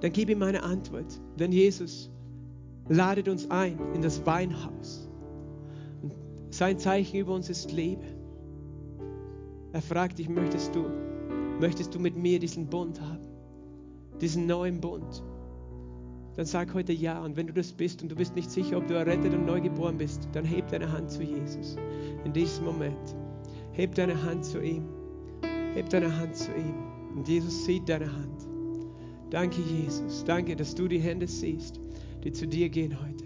Dann gib ihm eine Antwort. Denn Jesus ladet uns ein in das Weinhaus. Und sein Zeichen über uns ist Liebe. Er fragt dich, möchtest du, möchtest du mit mir diesen Bund haben? Diesen neuen Bund? Dann sag heute ja. Und wenn du das bist und du bist nicht sicher, ob du errettet und neu geboren bist, dann heb deine Hand zu Jesus. In diesem Moment. Heb deine Hand zu ihm. Heb deine Hand zu ihm. Und Jesus sieht deine Hand. Danke, Jesus. Danke, dass du die Hände siehst die zu dir gehen heute.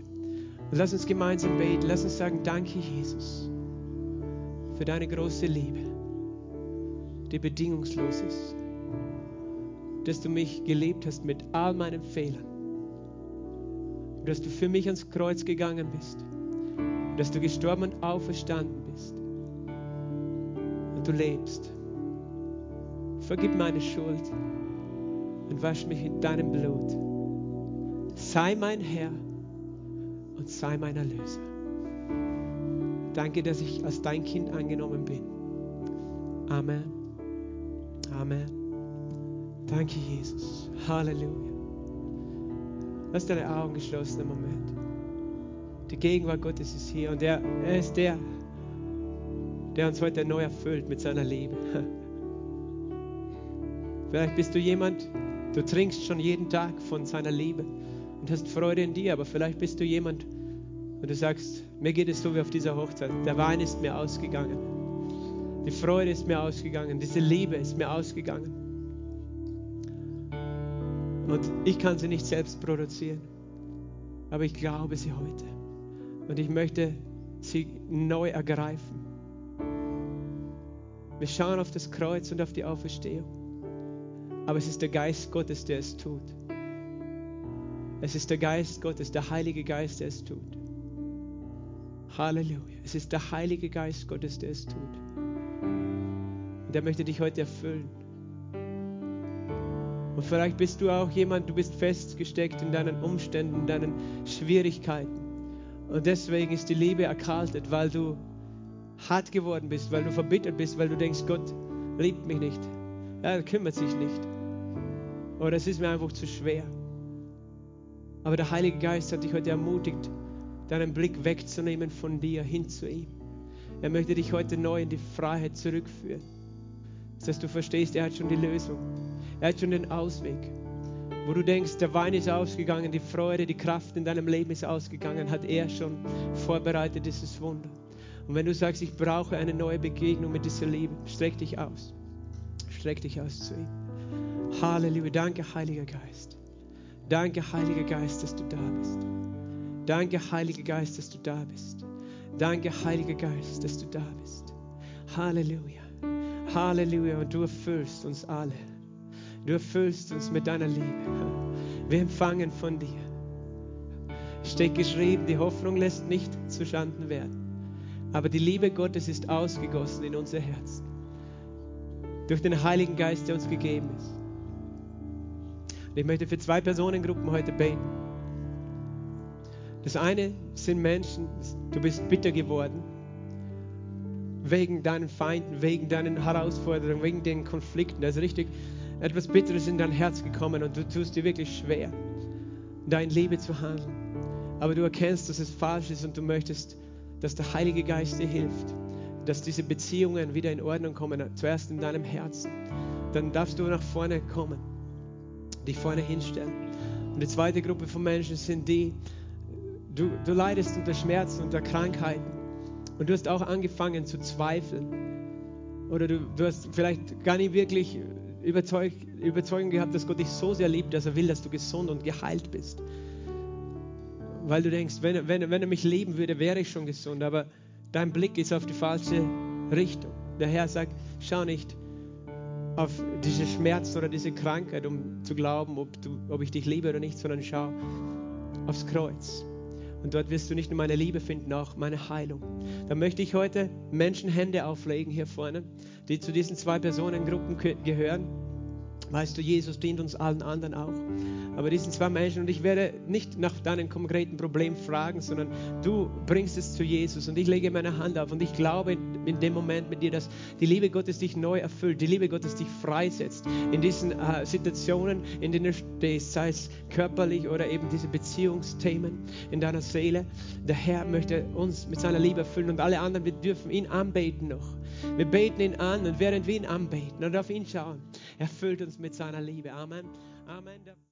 Und lass uns gemeinsam beten. Lass uns sagen, danke Jesus für deine große Liebe, die bedingungslos ist. Dass du mich gelebt hast mit all meinen Fehlern. Dass du für mich ans Kreuz gegangen bist. Dass du gestorben und auferstanden bist. Und du lebst. Vergib meine Schuld und wasch mich in deinem Blut sei mein Herr und sei mein Erlöser. Danke, dass ich als dein Kind angenommen bin. Amen. Amen. Danke, Jesus. Halleluja. Lass deine Augen geschlossen im Moment. Die Gegenwart Gottes ist hier und er, er ist der, der uns heute neu erfüllt mit seiner Liebe. Vielleicht bist du jemand, du trinkst schon jeden Tag von seiner Liebe und hast Freude in dir, aber vielleicht bist du jemand und du sagst, mir geht es so wie auf dieser Hochzeit. Der Wein ist mir ausgegangen. Die Freude ist mir ausgegangen. Diese Liebe ist mir ausgegangen. Und ich kann sie nicht selbst produzieren. Aber ich glaube sie heute. Und ich möchte sie neu ergreifen. Wir schauen auf das Kreuz und auf die Auferstehung. Aber es ist der Geist Gottes, der es tut. Es ist der Geist Gottes, der Heilige Geist, der es tut. Halleluja. Es ist der Heilige Geist Gottes, der es tut. Und der möchte dich heute erfüllen. Und vielleicht bist du auch jemand, du bist festgesteckt in deinen Umständen, in deinen Schwierigkeiten. Und deswegen ist die Liebe erkaltet, weil du hart geworden bist, weil du verbittert bist, weil du denkst, Gott liebt mich nicht. Er kümmert sich nicht. Oder es ist mir einfach zu schwer. Aber der Heilige Geist hat dich heute ermutigt, deinen Blick wegzunehmen von dir hin zu ihm. Er möchte dich heute neu in die Freiheit zurückführen. Dass du verstehst, er hat schon die Lösung. Er hat schon den Ausweg. Wo du denkst, der Wein ist ausgegangen, die Freude, die Kraft in deinem Leben ist ausgegangen, hat er schon vorbereitet, dieses Wunder. Und wenn du sagst, ich brauche eine neue Begegnung mit dieser Liebe, streck dich aus. Streck dich aus zu ihm. Halleluja. Danke, Heiliger Geist. Danke, Heiliger Geist, dass du da bist. Danke, Heiliger Geist, dass du da bist. Danke, Heiliger Geist, dass du da bist. Halleluja. Halleluja. Und du erfüllst uns alle. Du erfüllst uns mit deiner Liebe. Wir empfangen von dir. Steht geschrieben, die Hoffnung lässt nicht zu Schanden werden. Aber die Liebe Gottes ist ausgegossen in unser Herzen. Durch den Heiligen Geist, der uns gegeben ist. Und ich möchte für zwei Personengruppen heute beten. Das eine sind Menschen, du bist bitter geworden wegen deinen Feinden, wegen deinen Herausforderungen, wegen den Konflikten. Das ist richtig. etwas Bitteres in dein Herz gekommen und du tust dir wirklich schwer, da in Liebe zu handeln. Aber du erkennst, dass es falsch ist und du möchtest, dass der Heilige Geist dir hilft, dass diese Beziehungen wieder in Ordnung kommen, zuerst in deinem Herzen. Dann darfst du nach vorne kommen, dich vorne hinstellen. Und die zweite Gruppe von Menschen sind die, du, du leidest unter Schmerzen, unter Krankheiten und du hast auch angefangen zu zweifeln. Oder du, du hast vielleicht gar nicht wirklich Überzeug, Überzeugung gehabt, dass Gott dich so sehr liebt, dass er will, dass du gesund und geheilt bist. Weil du denkst, wenn, wenn, wenn er mich lieben würde, wäre ich schon gesund. Aber dein Blick ist auf die falsche Richtung. Der Herr sagt, schau nicht auf diese Schmerzen oder diese Krankheit, um zu glauben, ob, du, ob ich dich liebe oder nicht, sondern schau aufs Kreuz. Und dort wirst du nicht nur meine Liebe finden, auch meine Heilung. Da möchte ich heute Menschen Hände auflegen hier vorne, die zu diesen zwei Personengruppen gehören. Weißt du, Jesus dient uns allen anderen auch. Aber diesen zwei Menschen, und ich werde nicht nach deinem konkreten Problem fragen, sondern du bringst es zu Jesus und ich lege meine Hand auf und ich glaube in dem Moment mit dir, dass die Liebe Gottes dich neu erfüllt, die Liebe Gottes dich freisetzt in diesen äh, Situationen, in denen du stehst, sei es körperlich oder eben diese Beziehungsthemen in deiner Seele. Der Herr möchte uns mit seiner Liebe erfüllen und alle anderen, wir dürfen ihn anbeten noch. Wir beten ihn an und während wir ihn anbeten und auf ihn schauen, erfüllt uns mit seiner Liebe. Amen. Amen.